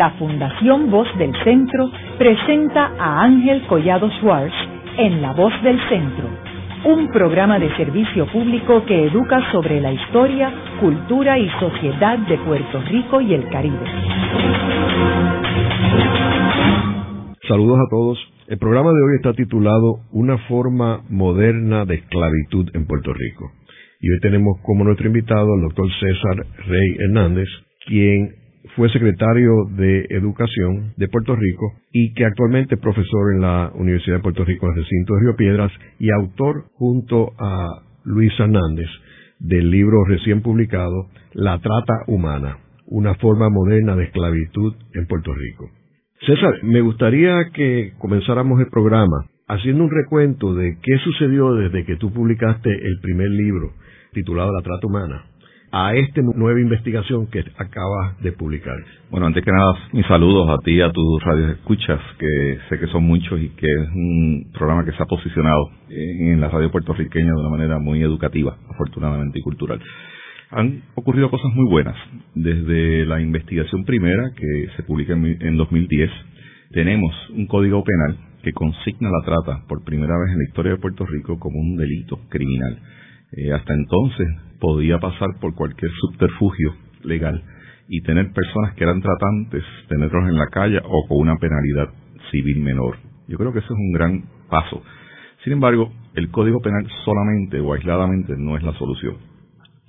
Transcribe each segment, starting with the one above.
la Fundación Voz del Centro presenta a Ángel Collado Schwartz en La Voz del Centro, un programa de servicio público que educa sobre la historia, cultura y sociedad de Puerto Rico y el Caribe. Saludos a todos. El programa de hoy está titulado Una forma moderna de esclavitud en Puerto Rico. Y hoy tenemos como nuestro invitado al doctor César Rey Hernández, quien fue secretario de Educación de Puerto Rico y que actualmente es profesor en la Universidad de Puerto Rico en el recinto de Río Piedras y autor junto a Luis Hernández del libro recién publicado La trata humana, una forma moderna de esclavitud en Puerto Rico. César, me gustaría que comenzáramos el programa haciendo un recuento de qué sucedió desde que tú publicaste el primer libro titulado La trata humana a esta nueva investigación que acabas de publicar. Bueno, antes que nada, mis saludos a ti a tus escuchas, que sé que son muchos y que es un programa que se ha posicionado en la radio puertorriqueña de una manera muy educativa, afortunadamente, y cultural. Han ocurrido cosas muy buenas. Desde la investigación primera, que se publica en 2010, tenemos un código penal que consigna la trata por primera vez en la historia de Puerto Rico como un delito criminal. Eh, hasta entonces podía pasar por cualquier subterfugio legal y tener personas que eran tratantes, tenerlos en la calle o con una penalidad civil menor. Yo creo que ese es un gran paso. Sin embargo, el Código Penal solamente o aisladamente no es la solución.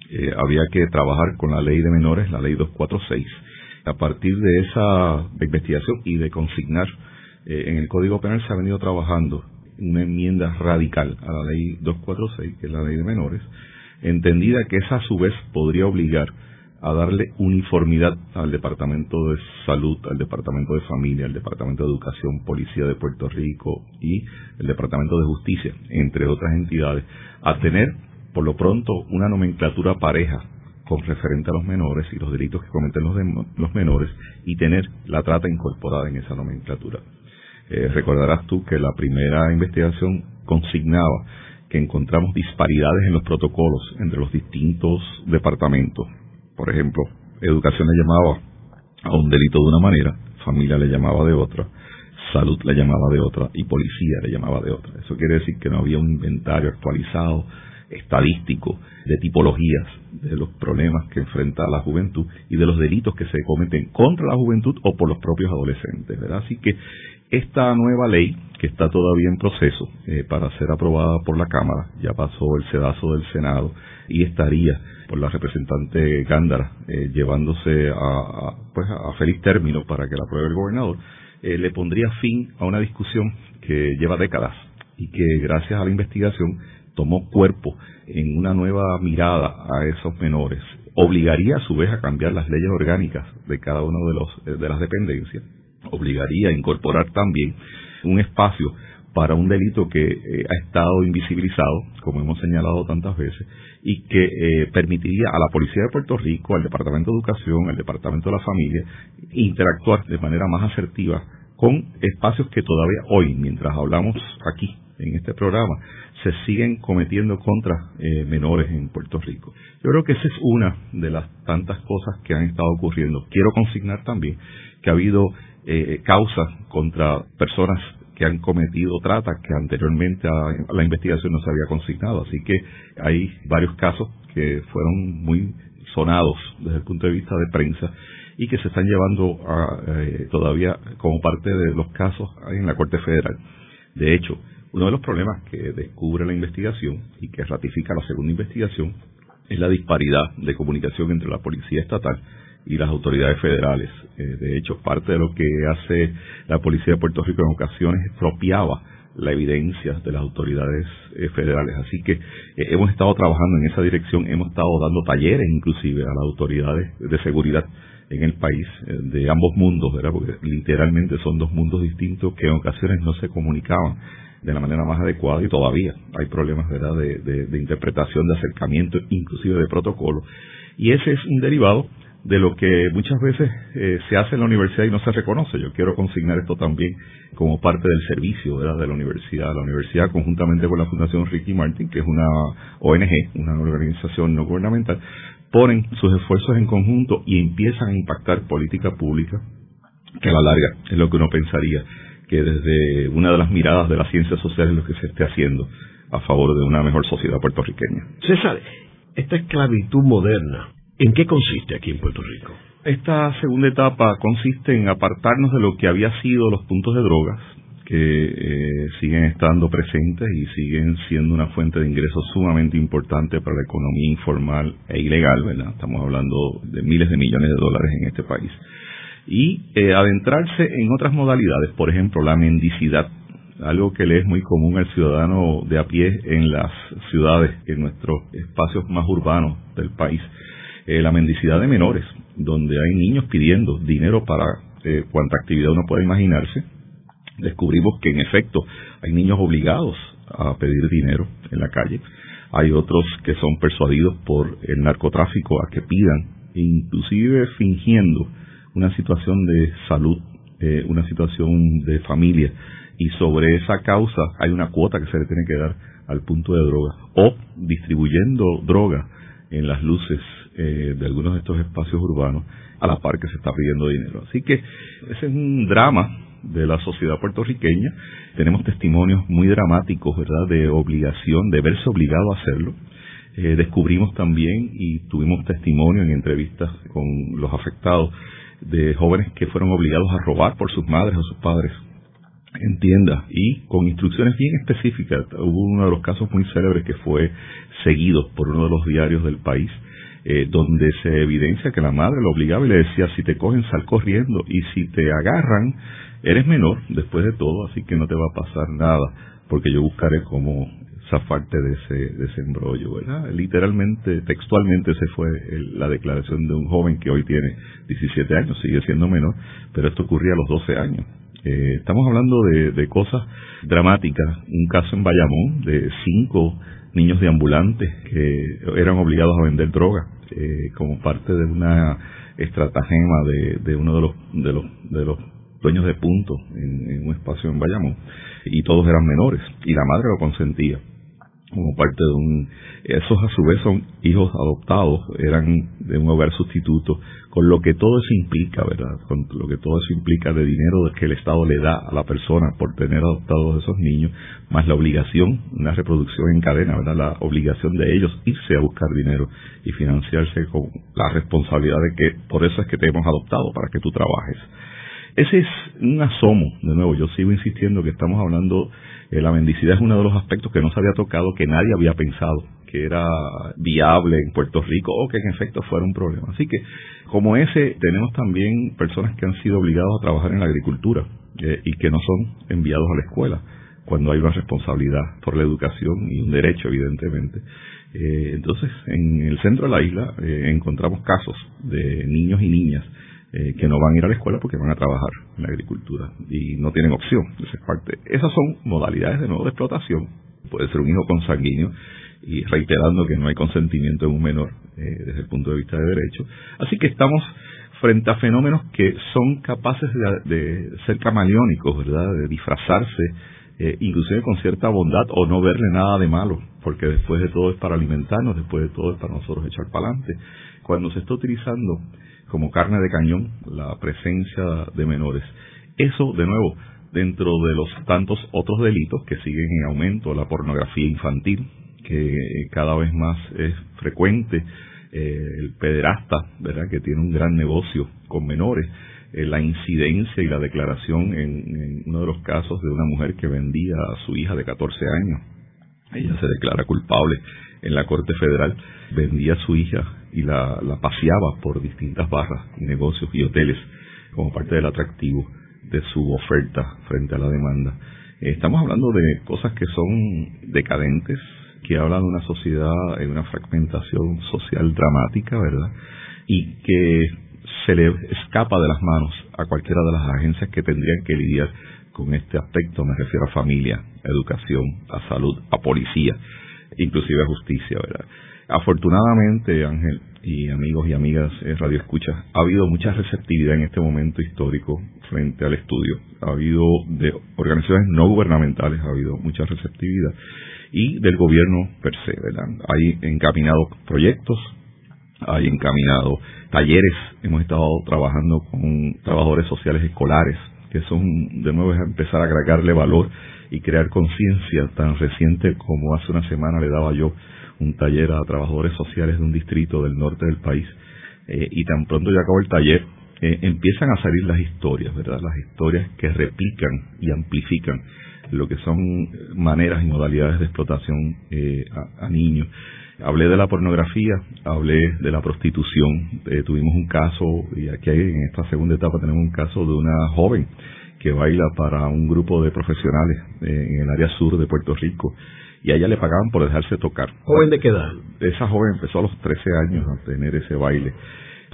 Eh, había que trabajar con la ley de menores, la ley 246. A partir de esa investigación y de consignar eh, en el Código Penal se ha venido trabajando una enmienda radical a la ley 246, que es la ley de menores, entendida que esa a su vez podría obligar a darle uniformidad al Departamento de Salud, al Departamento de Familia, al Departamento de Educación, Policía de Puerto Rico y el Departamento de Justicia, entre otras entidades, a tener por lo pronto una nomenclatura pareja con referente a los menores y los delitos que cometen los, los menores y tener la trata incorporada en esa nomenclatura. Eh, recordarás tú que la primera investigación consignaba que encontramos disparidades en los protocolos entre los distintos departamentos. Por ejemplo, educación le llamaba a un delito de una manera, familia le llamaba de otra, salud le llamaba de otra y policía le llamaba de otra. Eso quiere decir que no había un inventario actualizado, estadístico, de tipologías de los problemas que enfrenta la juventud y de los delitos que se cometen contra la juventud o por los propios adolescentes. ¿verdad? Así que esta nueva ley, que está todavía en proceso eh, para ser aprobada por la Cámara, ya pasó el sedazo del Senado y estaría por la representante Gándara eh, llevándose a, pues a feliz término para que la apruebe el gobernador, eh, le pondría fin a una discusión que lleva décadas y que gracias a la investigación tomó cuerpo en una nueva mirada a esos menores. Obligaría a su vez a cambiar las leyes orgánicas de cada uno de los de las dependencias obligaría a incorporar también un espacio para un delito que eh, ha estado invisibilizado, como hemos señalado tantas veces, y que eh, permitiría a la Policía de Puerto Rico, al Departamento de Educación, al Departamento de la Familia, interactuar de manera más asertiva con espacios que todavía hoy, mientras hablamos aquí en este programa, se siguen cometiendo contra eh, menores en Puerto Rico. Yo creo que esa es una de las tantas cosas que han estado ocurriendo. Quiero consignar también que ha habido eh, causas contra personas que han cometido trata que anteriormente a la investigación no se había consignado. Así que hay varios casos que fueron muy sonados desde el punto de vista de prensa y que se están llevando eh, todavía como parte de los casos en la Corte Federal. De hecho, uno de los problemas que descubre la investigación y que ratifica la segunda investigación es la disparidad de comunicación entre la Policía Estatal y las autoridades federales. Eh, de hecho, parte de lo que hace la Policía de Puerto Rico en ocasiones expropiaba la evidencia de las autoridades eh, federales. Así que eh, hemos estado trabajando en esa dirección, hemos estado dando talleres inclusive a las autoridades de seguridad en el país de ambos mundos, ¿verdad? porque literalmente son dos mundos distintos que en ocasiones no se comunicaban de la manera más adecuada y todavía hay problemas ¿verdad? De, de interpretación, de acercamiento, inclusive de protocolo. Y ese es un derivado de lo que muchas veces eh, se hace en la universidad y no se reconoce. Yo quiero consignar esto también como parte del servicio de la universidad. La universidad, conjuntamente con la Fundación Ricky Martin, que es una ONG, una organización no gubernamental, ponen sus esfuerzos en conjunto y empiezan a impactar política pública que a la larga es lo que uno pensaría que desde una de las miradas de las ciencias sociales lo que se esté haciendo a favor de una mejor sociedad puertorriqueña. César, esta esclavitud moderna, ¿en qué consiste aquí en Puerto Rico? Esta segunda etapa consiste en apartarnos de lo que había sido los puntos de drogas, que eh, siguen estando presentes y siguen siendo una fuente de ingresos sumamente importante para la economía informal e ilegal, ¿verdad? Estamos hablando de miles de millones de dólares en este país. Y eh, adentrarse en otras modalidades, por ejemplo, la mendicidad, algo que le es muy común al ciudadano de a pie en las ciudades, en nuestros espacios más urbanos del país. Eh, la mendicidad de menores, donde hay niños pidiendo dinero para cuanta actividad uno pueda imaginarse, descubrimos que en efecto hay niños obligados a pedir dinero en la calle, hay otros que son persuadidos por el narcotráfico a que pidan, inclusive fingiendo una situación de salud, eh, una situación de familia, y sobre esa causa hay una cuota que se le tiene que dar al punto de droga, o distribuyendo droga en las luces eh, de algunos de estos espacios urbanos a la par que se está pidiendo dinero. Así que ese es un drama de la sociedad puertorriqueña. Tenemos testimonios muy dramáticos, ¿verdad?, de obligación, de verse obligado a hacerlo. Eh, descubrimos también y tuvimos testimonio en entrevistas con los afectados de jóvenes que fueron obligados a robar por sus madres o sus padres en tiendas y con instrucciones bien específicas. Hubo uno de los casos muy célebres que fue seguido por uno de los diarios del país, eh, donde se evidencia que la madre lo obligaba y le decía, si te cogen, sal corriendo y si te agarran, Eres menor, después de todo, así que no te va a pasar nada, porque yo buscaré cómo zafarte de ese, de ese embrollo, ¿verdad? Literalmente, textualmente, se fue la declaración de un joven que hoy tiene 17 años, sigue siendo menor, pero esto ocurría a los 12 años. Eh, estamos hablando de, cosas dramáticas. Un caso en Bayamón de cinco niños de ambulantes que eran obligados a vender droga eh, como parte de una estratagema de, de uno de los, de los, de los dueños de punto en, un espacio en Bayamón y todos eran menores y la madre lo consentía como parte de un esos a su vez son hijos adoptados eran de un hogar sustituto con lo que todo eso implica verdad con lo que todo eso implica de dinero que el estado le da a la persona por tener adoptados esos niños más la obligación una reproducción en cadena verdad la obligación de ellos irse a buscar dinero y financiarse con la responsabilidad de que por eso es que te hemos adoptado para que tú trabajes ese es un asomo, de nuevo, yo sigo insistiendo que estamos hablando, eh, la mendicidad es uno de los aspectos que no se había tocado, que nadie había pensado que era viable en Puerto Rico o que en efecto fuera un problema. Así que, como ese, tenemos también personas que han sido obligados a trabajar en la agricultura eh, y que no son enviados a la escuela cuando hay una responsabilidad por la educación y un derecho, evidentemente. Eh, entonces, en el centro de la isla encontramos casos de niños y niñas eh, que no van a ir a la escuela porque van a trabajar en la agricultura y no tienen opción. Esa es parte. Esas son modalidades de nuevo de explotación. Puede ser un hijo consanguíneo y reiterando que no hay consentimiento en un menor eh, desde el punto de vista de derecho. Así que estamos frente a fenómenos que son capaces de, ser camaleónicos, ¿verdad? De disfrazarse, eh, inclusive con cierta bondad o no verle nada de malo, porque después de todo es para alimentarnos, después de todo es para nosotros echar para adelante. Cuando se está utilizando como carne de cañón la presencia de menores. Eso, de nuevo, dentro de los tantos otros delitos que siguen en aumento, la pornografía infantil, que cada vez más es frecuente, eh, el pederasta, ¿verdad?, que tiene un gran negocio con menores, eh, la incidencia y la declaración en, en, uno de los casos de una mujer que vendía a su hija de 14 años. Ella se declara culpable en la Corte Federal, vendía a su hija y la, paseaba por distintas barras negocios y hoteles como parte del atractivo de su oferta frente a la demanda. Estamos hablando de cosas que son decadentes, que hablan de una sociedad en una fragmentación social dramática, ¿verdad? Y que se le escapa de las manos a cualquiera de las agencias que tendrían que lidiar con este aspecto, me refiero a familia, a educación, a salud, a policía, inclusive a justicia, ¿verdad? Afortunadamente, Ángel y amigos y amigas eh, Radio Escucha, ha habido mucha receptividad en este momento histórico frente al estudio. Ha habido de organizaciones no gubernamentales, ha habido mucha receptividad y del gobierno per se. Hay encaminados proyectos hay encaminado talleres, hemos estado trabajando con trabajadores sociales escolares, que son, de nuevo, es empezar a agregarle valor y crear conciencia tan reciente como hace una semana le daba yo un taller a trabajadores sociales de un distrito del norte del país eh, y tan pronto ya acabó el taller eh, empiezan a salir las historias, ¿verdad? Las historias que replican y amplifican lo que son maneras y modalidades de explotación eh, a, niños. Hablé de la pornografía, hablé de la prostitución, tuvimos un caso, y aquí en esta segunda etapa tenemos un caso de una joven que baila para un grupo de profesionales en el área sur de Puerto Rico y a ella le pagaban por dejarse tocar. ¿Joven de qué edad? Esa joven empezó a los 13 años a tener ese baile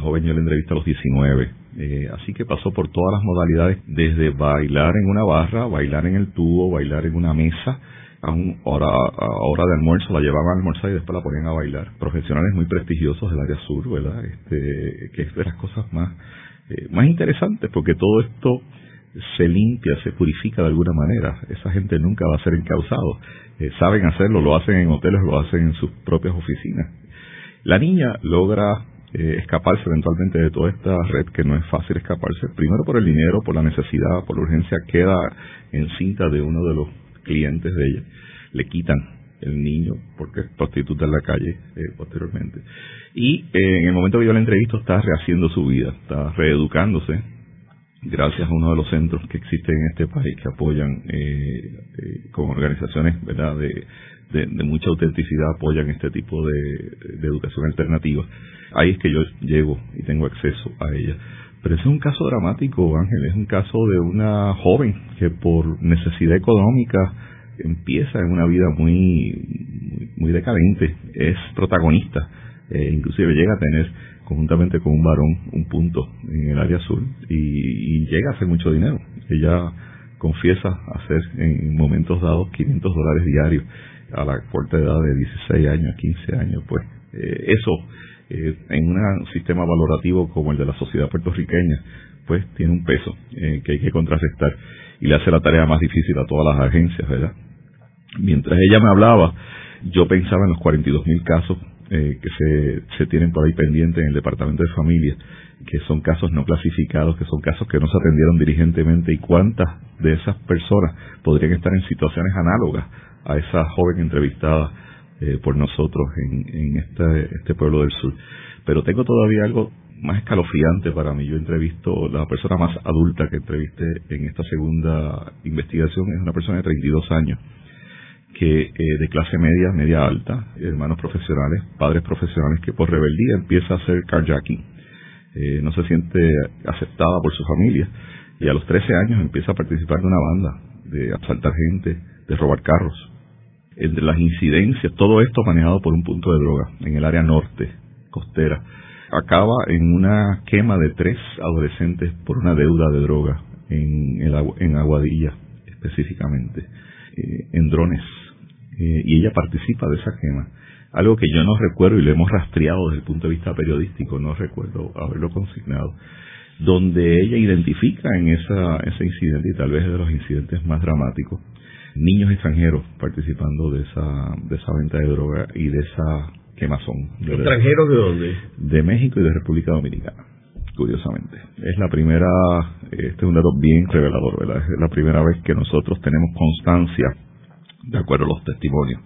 joven yo le entrevista a los 19. Eh, así que pasó por todas las modalidades, desde bailar en una barra, bailar en el tubo, bailar en una mesa, a, un hora, a hora de almuerzo, la llevaban a almorzar y después la ponían a bailar. Profesionales muy prestigiosos del área sur, ¿verdad? Este, que es de las cosas más, eh, más interesantes, porque todo esto se limpia, se purifica de alguna manera. Esa gente nunca va a ser encausado. Eh, saben hacerlo, lo hacen en hoteles, lo hacen en sus propias oficinas. La niña logra eh, escaparse eventualmente de toda esta red, que no es fácil escaparse, primero por el dinero, por la necesidad, por la urgencia, queda encinta de uno de los clientes de ella, le quitan el niño porque es prostituta en la calle eh, posteriormente. Y en el momento que yo la entrevisto está rehaciendo su vida, está reeducándose gracias a uno de los centros que existen en este país que apoyan con organizaciones ¿verdad? De, de, mucha autenticidad apoyan este tipo de, de educación alternativa ahí es que yo llego y tengo acceso a ella. Pero es un caso dramático, Ángel, es un caso de una joven que por necesidad económica empieza en una vida muy, muy, decadente, es protagonista, eh, inclusive llega a tener conjuntamente con un varón un punto en el área azul y, llega a hacer mucho dinero. Ella confiesa hacer en momentos dados 500 dólares diarios a la corta edad de 16 años, 15 años, pues eh, eso eh, en un sistema valorativo como el de la sociedad puertorriqueña, pues tiene un peso eh, que hay que contrarrestar y le hace la tarea más difícil a todas las agencias, ¿verdad? Mientras ella me hablaba, yo pensaba en los 42 mil casos eh, que se, se tienen por ahí pendientes en el Departamento de Familia, que son casos no clasificados, que son casos que no se atendieron diligentemente y cuántas de esas personas podrían estar en situaciones análogas a esa joven entrevistada eh, por nosotros en, en este, este pueblo del sur. Pero tengo todavía algo más escalofriante para mí. Yo entrevisto, la persona más adulta que entrevisté en esta segunda investigación es una persona de 32 años, que eh, de clase media, media alta, hermanos profesionales, padres profesionales, que por rebeldía empieza a hacer carjacking. Eh, no se siente aceptada por su familia y a los 13 años empieza a participar de una banda, de asaltar gente, de robar carros entre las incidencias, todo esto manejado por un punto de droga en el área norte, costera. Acaba en una quema de tres adolescentes por una deuda de droga en, en Aguadilla, específicamente, eh, en drones. Eh, y ella participa de esa quema. Algo que yo no recuerdo y lo hemos rastreado desde el punto de vista periodístico, no recuerdo haberlo consignado, donde ella identifica en esa, ese incidente, y tal vez de los incidentes más dramáticos, niños extranjeros participando de esa, de esa venta de droga y de esa quemazón. ¿Extranjeros de dónde? De México y de República Dominicana, curiosamente. Es la primera, este es un dato bien revelador, ¿verdad? Es la primera vez que nosotros tenemos constancia, de acuerdo a los testimonios,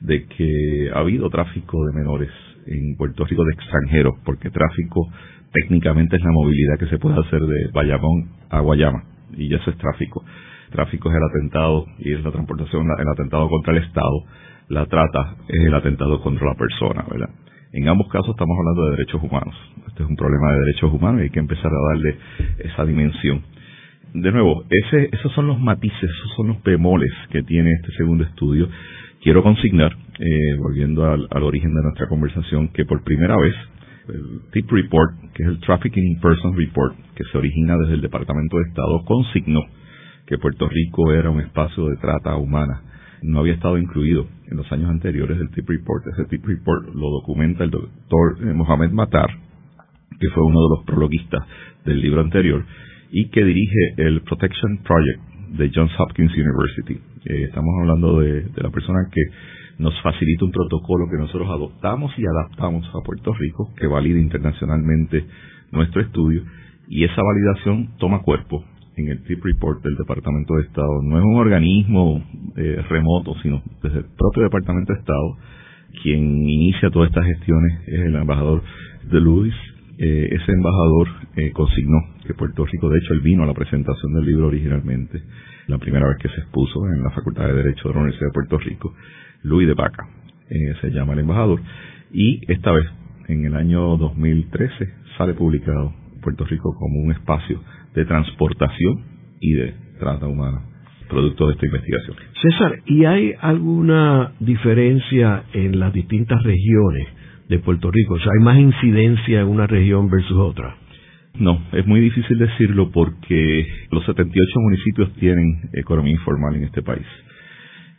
de que ha habido tráfico de menores en Puerto Rico de extranjeros, porque tráfico técnicamente es la movilidad que se puede hacer de Bayamón a Guayama, y eso es tráfico tráfico es el atentado y es la transportación el atentado contra el Estado, la trata es el atentado contra la persona, ¿verdad? En ambos casos estamos hablando de derechos humanos. Este es un problema de derechos humanos y hay que empezar a darle esa dimensión. De nuevo, ese, esos son los matices, esos son los bemoles que tiene este segundo estudio. Quiero consignar, eh, volviendo al, al origen de nuestra conversación, que por primera vez el TIP Report, que es el Trafficking in Persons Report, que se origina desde el Departamento de Estado, consignó que Puerto Rico era un espacio de trata humana. No había estado incluido en los años anteriores del TIP Report. Ese TIP Report lo documenta el doctor eh, Mohamed Matar, que fue uno de los prologuistas del libro anterior, y que dirige el Protection Project de Johns Hopkins University. Eh, estamos hablando de, de la persona que nos facilita un protocolo que nosotros adoptamos y adaptamos a Puerto Rico, que valida internacionalmente nuestro estudio, y esa validación toma cuerpo en el TIP Report del Departamento de Estado. No es un organismo eh, remoto, sino desde el propio Departamento de Estado. Quien inicia todas estas gestiones es el embajador de Luis. Eh, ese embajador eh, consignó que Puerto Rico, de hecho, él vino a la presentación del libro originalmente, la primera vez que se expuso en la Facultad de Derecho de la Universidad de Puerto Rico, Luis de Vaca, se llama el embajador, y esta vez, en el año 2013, sale publicado Puerto Rico como un espacio de transportación y de trata humana, producto de esta investigación. César, ¿y hay alguna diferencia en las distintas regiones de Puerto Rico? O sea, ¿hay más incidencia en una región versus otra? No, es muy difícil decirlo porque los 78 municipios tienen economía informal en este país.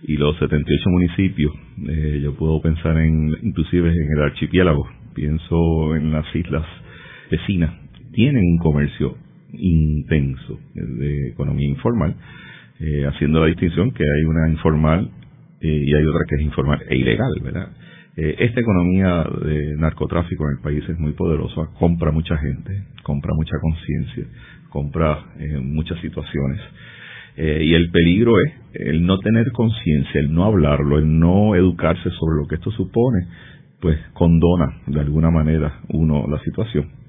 Y los 78 municipios, eh, yo puedo pensar en, inclusive en el archipiélago, pienso en las islas vecinas, tienen un comercio intenso de economía informal, eh, haciendo la distinción que hay una informal eh, y hay otra que es informal e ilegal, ¿verdad? Eh, esta economía de narcotráfico en el país es muy poderosa, compra mucha gente, compra mucha conciencia, compra muchas situaciones. y el peligro es el no tener conciencia, el no hablarlo, el no educarse sobre lo que esto supone, pues condona de alguna manera uno la situación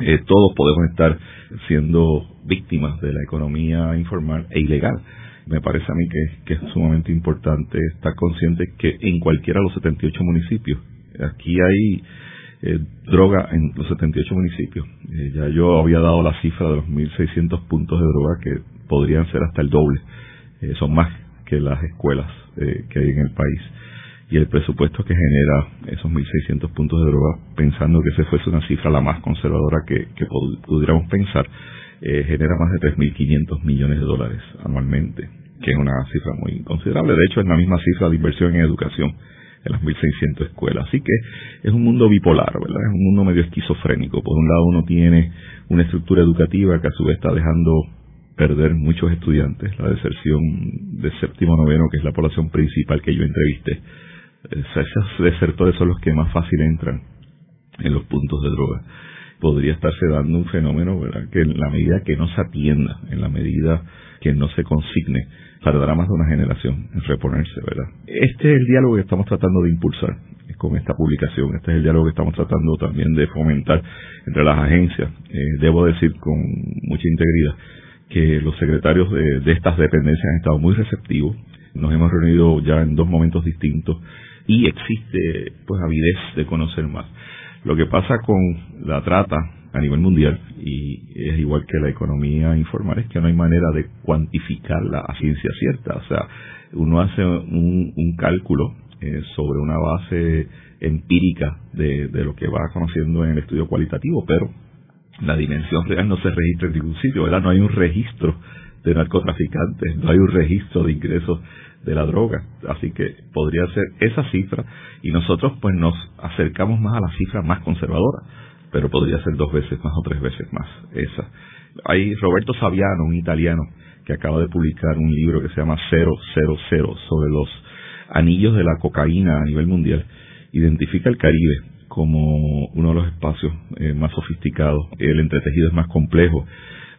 eh, todos podemos estar siendo víctimas de la economía informal e ilegal. Me parece a mí que, es sumamente importante estar consciente que en cualquiera de los 78 municipios, aquí hay eh, droga en los 78 municipios. Eh, ya yo había dado la cifra de los 1.600 puntos de droga que podrían ser hasta el doble. son más que las escuelas que hay en el país y el presupuesto que genera esos 1.600 puntos de droga, pensando que esa fuese una cifra la más conservadora que, pudiéramos pensar, eh, genera más de 3.500 millones de dólares anualmente, que es una cifra muy considerable. De hecho, es la misma cifra de inversión en educación en las 1.600 escuelas. Así que es un mundo bipolar, ¿verdad? Es un mundo medio esquizofrénico. Por un lado uno tiene una estructura educativa que a su vez está dejando perder muchos estudiantes, la deserción de séptimo noveno, que es la población principal que yo entrevisté, esos desertores son los que más fácil entran en los puntos de droga. Podría estarse dando un fenómeno, ¿verdad? Que en la medida que no se atienda, en la medida que no se consigne, tardará más de una generación en reponerse, ¿verdad? Este es el diálogo que estamos tratando de impulsar con esta publicación. Este es el diálogo que estamos tratando también de fomentar entre las agencias. Eh, debo decir con mucha integridad que los secretarios de, de estas dependencias han estado muy receptivos. Nos hemos reunido ya en dos momentos distintos y existe pues avidez de conocer más. Lo que pasa con la trata a nivel mundial y es igual que la economía informal es que no hay manera de cuantificarla a ciencia cierta, o sea, uno hace un, cálculo eh, sobre una base empírica de, de lo que va conociendo en el estudio cualitativo, pero la dimensión real no se registra en ningún sitio, ¿verdad? No hay un registro de narcotraficantes, no hay un registro de ingresos de la droga. Así que podría ser esa cifra y nosotros pues nos acercamos más a la cifra más conservadora, pero podría ser dos veces más o tres veces más esa. Hay Roberto Saviano, un italiano, que acaba de publicar un libro que se llama 000 sobre los anillos de la cocaína a nivel mundial. Identifica el Caribe como uno de los espacios eh, más sofisticados. El entretejido es más complejo.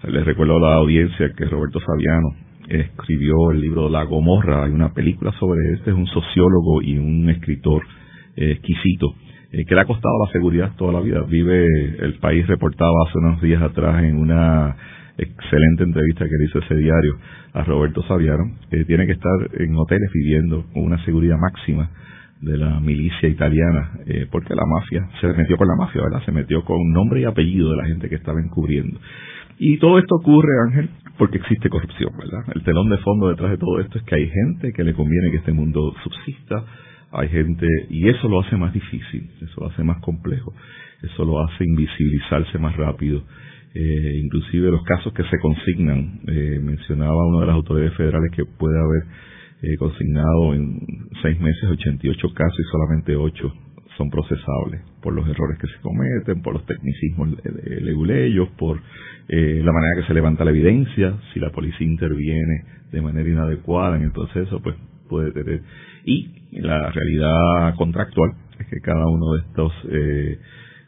Les recuerdo a la audiencia que Roberto Saviano escribió el libro La Gomorra, hay una película sobre este, es un sociólogo y un escritor exquisito, eh, que le ha costado la seguridad toda la vida. Vive, el país reportaba hace unos días atrás en una excelente entrevista que le hizo ese diario a Roberto Saviano, que tiene que estar en hoteles viviendo con una seguridad máxima de la milicia italiana, eh, porque la mafia se metió con la mafia, ¿verdad? Se metió con nombre y apellido de la gente que estaba encubriendo. Y todo esto ocurre, Ángel, porque existe corrupción, ¿verdad? El telón de fondo detrás de todo esto es que hay gente que le conviene que este mundo subsista, hay gente, y eso lo hace más difícil, eso lo hace más complejo, eso lo hace invisibilizarse más rápido. Eh, inclusive los casos que se consignan, eh, mencionaba una de las autoridades federales que puede haber eh, consignado en seis meses 88 casos y solamente ocho son procesables por los errores que se cometen, por los tecnicismos leguleyos, por eh, la manera que se levanta la evidencia, si la policía interviene de manera inadecuada en el proceso, pues puede tener. Y la realidad contractual es que cada uno de estos eh,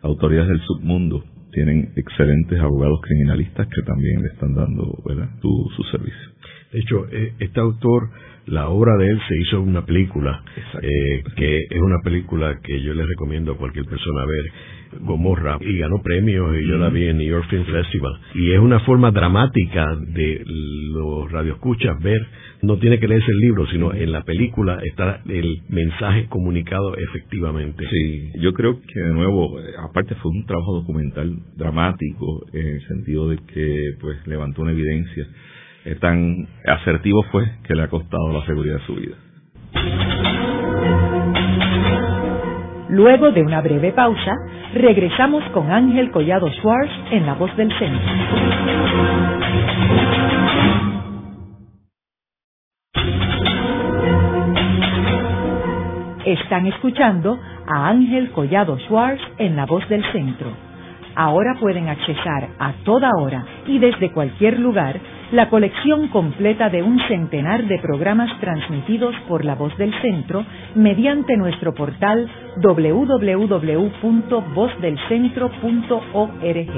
autoridades del submundo tienen excelentes abogados criminalistas que también le están dando ¿verdad? Su, su servicio. De hecho, eh, este autor la obra de él se hizo una película, eh, que es una película que yo le recomiendo a cualquier persona ver, Gomorra, y ganó premios, y yo la vi en New York Film Festival. Y es una forma dramática de los radioescuchas ver, no tiene que leerse el libro, sino en la película está el mensaje comunicado efectivamente. Sí, yo creo que de nuevo, aparte fue un trabajo documental dramático, en el sentido de que pues levantó una evidencia eh, tan asertivo fue que le ha costado la seguridad de su vida. Luego de una breve pausa, regresamos con Ángel Collado Schwartz en La Voz del Centro. Están escuchando a Ángel Collado Schwartz en La Voz del Centro. Ahora pueden accesar a toda hora y desde cualquier lugar la colección completa de un centenar de programas transmitidos por la voz del centro mediante nuestro portal www.vozdelcentro.org.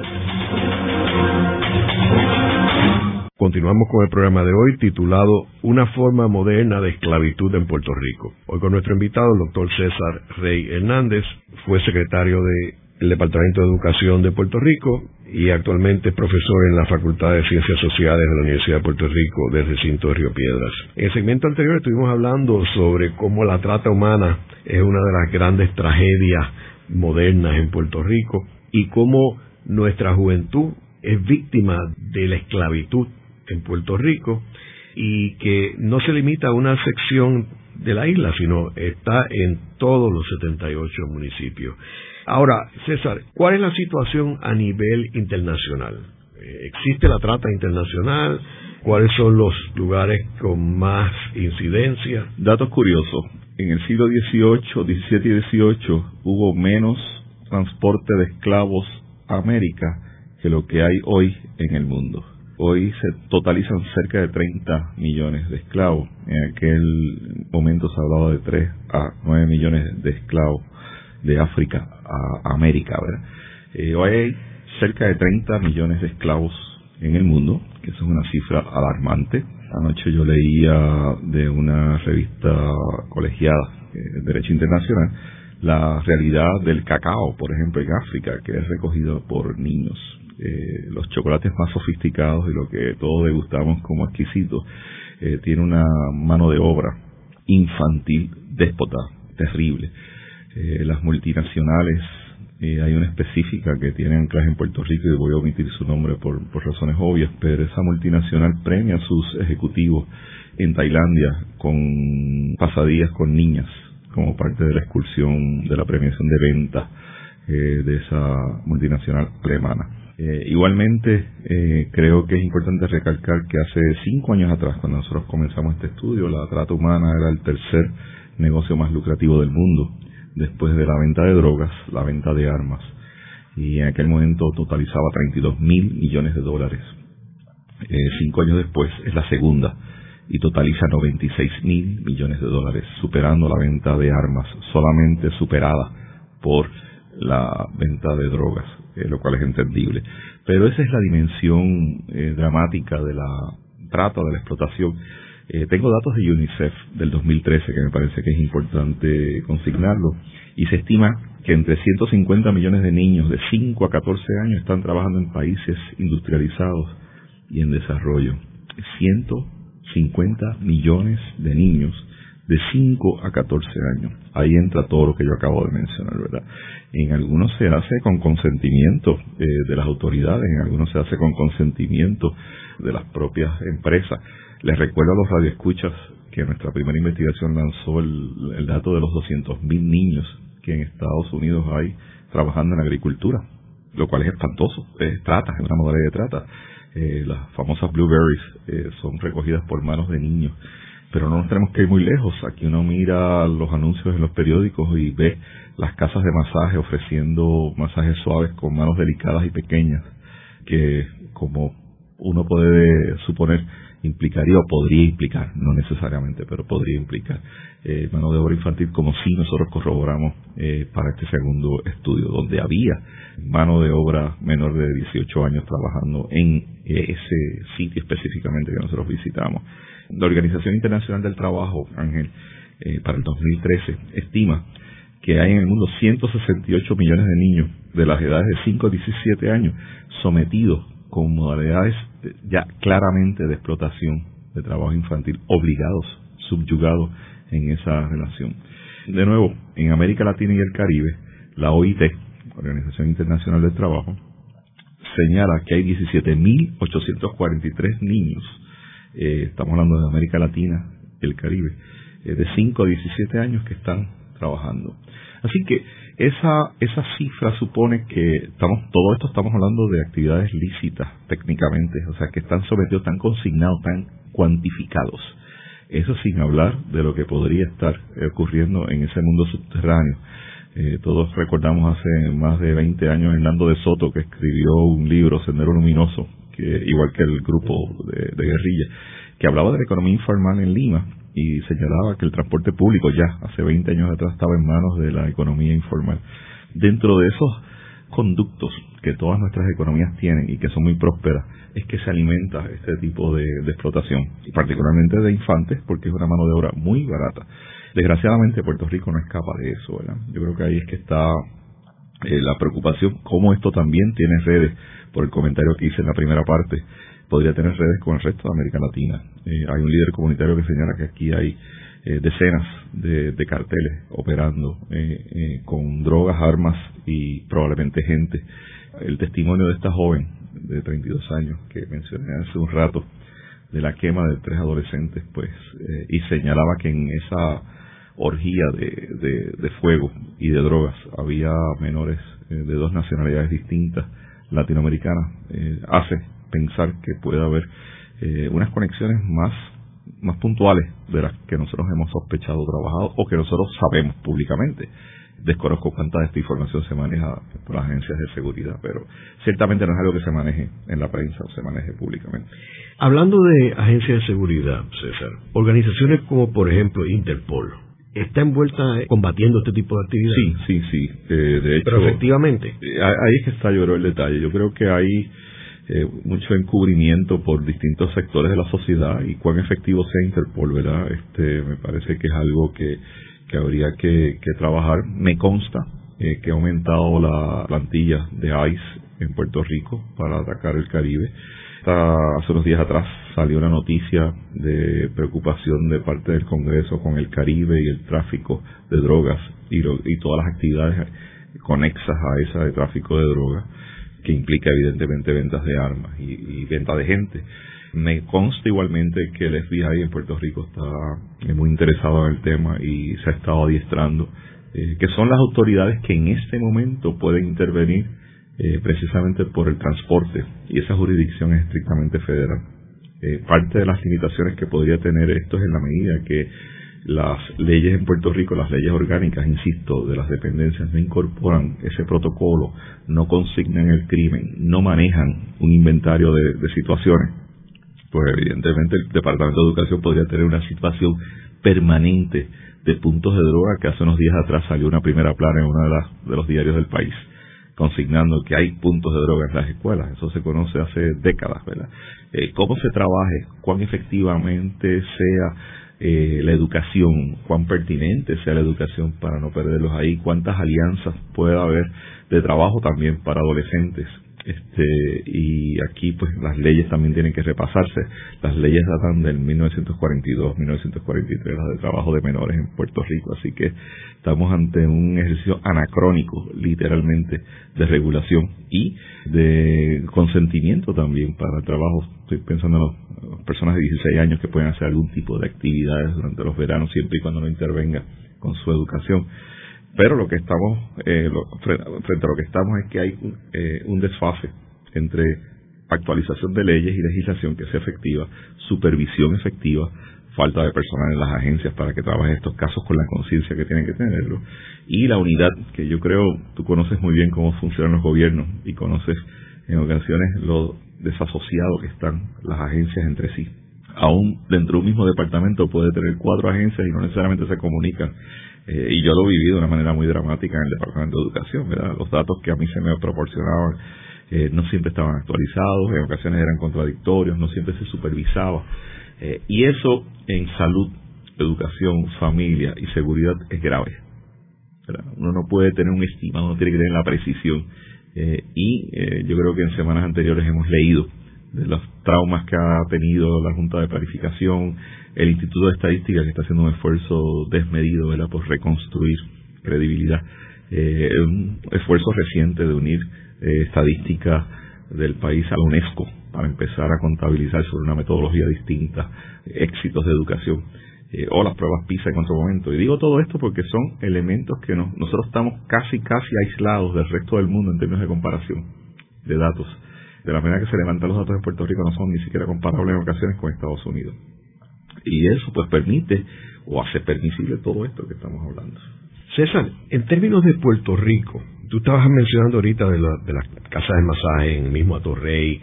Continuamos con el programa de hoy titulado Una forma moderna de esclavitud en Puerto Rico. Hoy con nuestro invitado, el doctor César Rey Hernández, fue secretario de el Departamento de Educación de Puerto Rico y actualmente es profesor en la Facultad de Ciencias Sociales de la Universidad de Puerto Rico del recinto de Río Piedras. En el segmento anterior estuvimos hablando sobre cómo la trata humana es una de las grandes tragedias modernas en Puerto Rico y cómo nuestra juventud es víctima de la esclavitud en Puerto Rico y que no se limita a una sección de la isla, sino está en todos los 78 municipios. Ahora, César, ¿cuál es la situación a nivel internacional? Eh, ¿Existe la trata internacional? ¿Cuáles son los lugares con más incidencia? Datos curiosos. En el siglo XVIII, XVII y XVIII hubo menos transporte de esclavos a América que lo que hay hoy en el mundo. Hoy se totalizan cerca de 30 millones de esclavos. En aquel momento se hablaba de 3 a 9 millones de esclavos de África a América. ¿verdad? Eh, hoy hay cerca de 30 millones de esclavos en el mundo, que es una cifra alarmante. Anoche yo leía de una revista colegiada de eh, Derecho Internacional la realidad del cacao, por ejemplo, en África, que es recogido por niños. Eh, los chocolates más sofisticados y lo que todos degustamos como exquisitos, eh, tiene una mano de obra infantil déspota, terrible. Eh, las multinacionales, eh, hay una específica que tiene anclaje en Puerto Rico y voy a omitir su nombre por, razones obvias, pero esa multinacional premia a sus ejecutivos en Tailandia con pasadías con niñas como parte de la excursión de la premiación de venta eh, de esa multinacional alemana. igualmente, creo que es importante recalcar que hace cinco años atrás, cuando nosotros comenzamos este estudio, la trata humana era el tercer negocio más lucrativo del mundo después de la venta de drogas, la venta de armas, y en aquel momento totalizaba 32 mil millones de dólares. Eh, cinco años después es la segunda y totaliza 96 mil millones de dólares, superando la venta de armas, solamente superada por la venta de drogas, eh, lo cual es entendible. Pero esa es la dimensión eh, dramática de la trata, de la explotación eh, tengo datos de UNICEF del 2013 que me parece que es importante consignarlo y se estima que entre 150 millones de niños de 5 a 14 años están trabajando en países industrializados y en desarrollo. 150 millones de niños de 5 a 14 años. Ahí entra todo lo que yo acabo de mencionar, ¿verdad? En algunos se hace con consentimiento eh, de las autoridades, en algunos se hace con consentimiento de las propias empresas. Les recuerdo a los radioescuchas que nuestra primera investigación lanzó el, dato de los 200.000 niños que en Estados Unidos hay trabajando en agricultura, lo cual es espantoso. Es trata, es una modalidad de trata. Eh, las famosas blueberries eh, son recogidas por manos de niños pero no nos tenemos que ir muy lejos. Aquí uno mira los anuncios en los periódicos y ve las casas de masaje ofreciendo masajes suaves con manos delicadas y pequeñas, que como uno puede suponer implicaría o podría implicar, no necesariamente, pero podría implicar eh, mano de obra infantil, como si nosotros corroboramos eh, para este segundo estudio, donde había mano de obra menor de 18 años trabajando en eh, ese sitio específicamente que nosotros visitamos. La Organización Internacional del Trabajo, Ángel, para el 2013, estima que hay en el mundo 168 millones de niños de las edades de 5 a 17 años sometidos con modalidades ya claramente de explotación de trabajo infantil, obligados, subyugados en esa relación. De nuevo, en América Latina y el Caribe, la OIT, Organización Internacional del Trabajo, señala que hay 17.843 niños, eh, estamos hablando de América Latina y el Caribe, eh, de 5 a 17 años que están trabajando. Así que esa, esa cifra supone que estamos, todo esto estamos hablando de actividades lícitas técnicamente, o sea, que están sometidos, están consignados, están cuantificados. Eso sin hablar de lo que podría estar ocurriendo en ese mundo subterráneo. Eh, todos recordamos hace más de 20 años Hernando de Soto que escribió un libro, Sendero Luminoso, que igual que el grupo de, de guerrilla, que hablaba de la economía informal en Lima y señalaba que el transporte público ya hace 20 años atrás estaba en manos de la economía informal. Dentro de esos conductos que todas nuestras economías tienen y que son muy prósperas, es que se alimenta este tipo de, explotación, y particularmente de infantes, porque es una mano de obra muy barata. Desgraciadamente Puerto Rico no escapa de eso, ¿verdad? Yo creo que ahí es que está eh, la preocupación, cómo esto también tiene redes, por el comentario que hice en la primera parte, podría tener redes con el resto de América Latina. Eh, hay un líder comunitario que señala que aquí hay eh, decenas de, carteles operando eh, con drogas, armas y probablemente gente. El testimonio de esta joven de 32 años que mencioné hace un rato de la quema de tres adolescentes, pues, y señalaba que en esa orgía de, de, fuego y de drogas había menores de dos nacionalidades distintas latinoamericanas, hace pensar que puede haber eh, unas conexiones más más puntuales de las que nosotros hemos sospechado o trabajado o que nosotros sabemos públicamente. Desconozco cuánta de esta información se maneja por las agencias de seguridad, pero ciertamente no es algo que se maneje en la prensa o se maneje públicamente. Hablando de agencias de seguridad, César, organizaciones como por ejemplo Interpol, ¿está envuelta combatiendo este tipo de actividades? Sí, sí, sí. Eh, de hecho, pero efectivamente. Eh, ahí es que está yo creo el detalle. Yo creo que hay eh, mucho encubrimiento por distintos sectores de la sociedad y cuán efectivo sea Interpol, ¿verdad? Este, me parece que es algo que, que habría que, trabajar. Me consta eh, que ha aumentado la plantilla de ICE en Puerto Rico para atacar el Caribe. hace unos días atrás salió una noticia de preocupación de parte del Congreso con el Caribe y el tráfico de drogas y, y todas las actividades conexas a esa de tráfico de drogas que implica evidentemente ventas de armas y, venta de gente. Me consta igualmente que el FBI en Puerto Rico está muy interesado en el tema y se ha estado adiestrando, eh, que son las autoridades que en este momento pueden intervenir eh, precisamente por el transporte y esa jurisdicción es estrictamente federal. Eh, parte de las limitaciones que podría tener esto es en la medida que las leyes en Puerto Rico, las leyes orgánicas, insisto, de las dependencias no incorporan ese protocolo, no consignan el crimen, no manejan un inventario de, situaciones, pues evidentemente el Departamento de Educación podría tener una situación permanente de puntos de droga que hace unos días atrás salió una primera plana en uno de, de los diarios del país consignando que hay puntos de droga en las escuelas. Eso se conoce hace décadas, ¿verdad? Eh, cómo se trabaje, cuán efectivamente sea eh, la educación, cuán pertinente sea la educación para no perderlos ahí, cuántas alianzas puede haber de trabajo también para adolescentes este, y aquí pues las leyes también tienen que repasarse. Las leyes datan del 1942, 1943, las de trabajo de menores en Puerto Rico, así que estamos ante un ejercicio anacrónico, literalmente, de regulación y de consentimiento también para el trabajo. Estoy pensando en las personas de 16 años que pueden hacer algún tipo de actividades durante los veranos, siempre y cuando no intervenga con su educación pero lo que estamos, eh, frente a lo que estamos es que hay eh, un desfase entre actualización de leyes y legislación que sea efectiva, supervisión efectiva, falta de personal en las agencias para que trabajen estos casos con la conciencia que tienen que tenerlo, y la unidad, que yo creo tú conoces muy bien cómo funcionan los gobiernos y conoces en ocasiones lo desasociado que están las agencias entre sí. Aún dentro de un mismo departamento puede tener cuatro agencias y no necesariamente se comunican. Eh, y yo lo vivido de una manera muy dramática en el Departamento de Educación. Los datos que a mí se me proporcionaban eh, no siempre estaban actualizados, en ocasiones eran contradictorios, no siempre se supervisaba. Eh, y eso en salud, educación, familia y seguridad es grave. Uno no puede tener un estimado, uno tiene que tener la precisión. Eh, y eh, yo creo que en semanas anteriores hemos leído de los traumas que ha tenido la Junta de Planificación, el Instituto de Estadística que está haciendo un esfuerzo desmedido ¿verdad? por reconstruir credibilidad, eh, un esfuerzo reciente de unir eh, estadística del país a la UNESCO para empezar a contabilizar sobre una metodología distinta éxitos de educación eh, o las pruebas PISA en otro momento. Y digo todo esto porque son elementos que nosotros estamos casi, casi aislados del resto del mundo en términos de comparación de datos. De la manera que se levantan los datos de Puerto Rico no son ni siquiera comparables en ocasiones con Estados Unidos. Y eso pues permite o hace permisible todo esto que estamos hablando. César, en términos de Puerto Rico, tú estabas mencionando ahorita de, de las casas de masaje en el mismo Atorrey,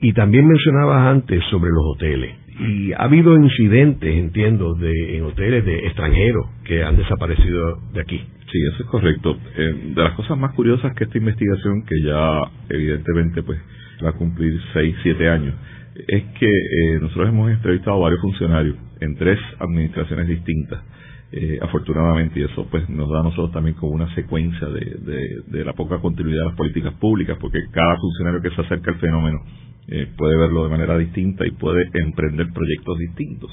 y también mencionabas antes sobre los hoteles. Y ha habido incidentes, entiendo, de, en hoteles de extranjeros que han desaparecido de aquí. Sí, eso es correcto. Eh, de las cosas más curiosas que esta investigación, que ya evidentemente pues va a cumplir 6, 7 años, es que eh, nosotros hemos entrevistado a varios funcionarios en tres administraciones distintas. Eh, afortunadamente, y eso pues nos da a nosotros también como una secuencia de, la poca continuidad de las políticas públicas, porque cada funcionario que se acerca al fenómeno eh, puede verlo de manera distinta y puede emprender proyectos distintos,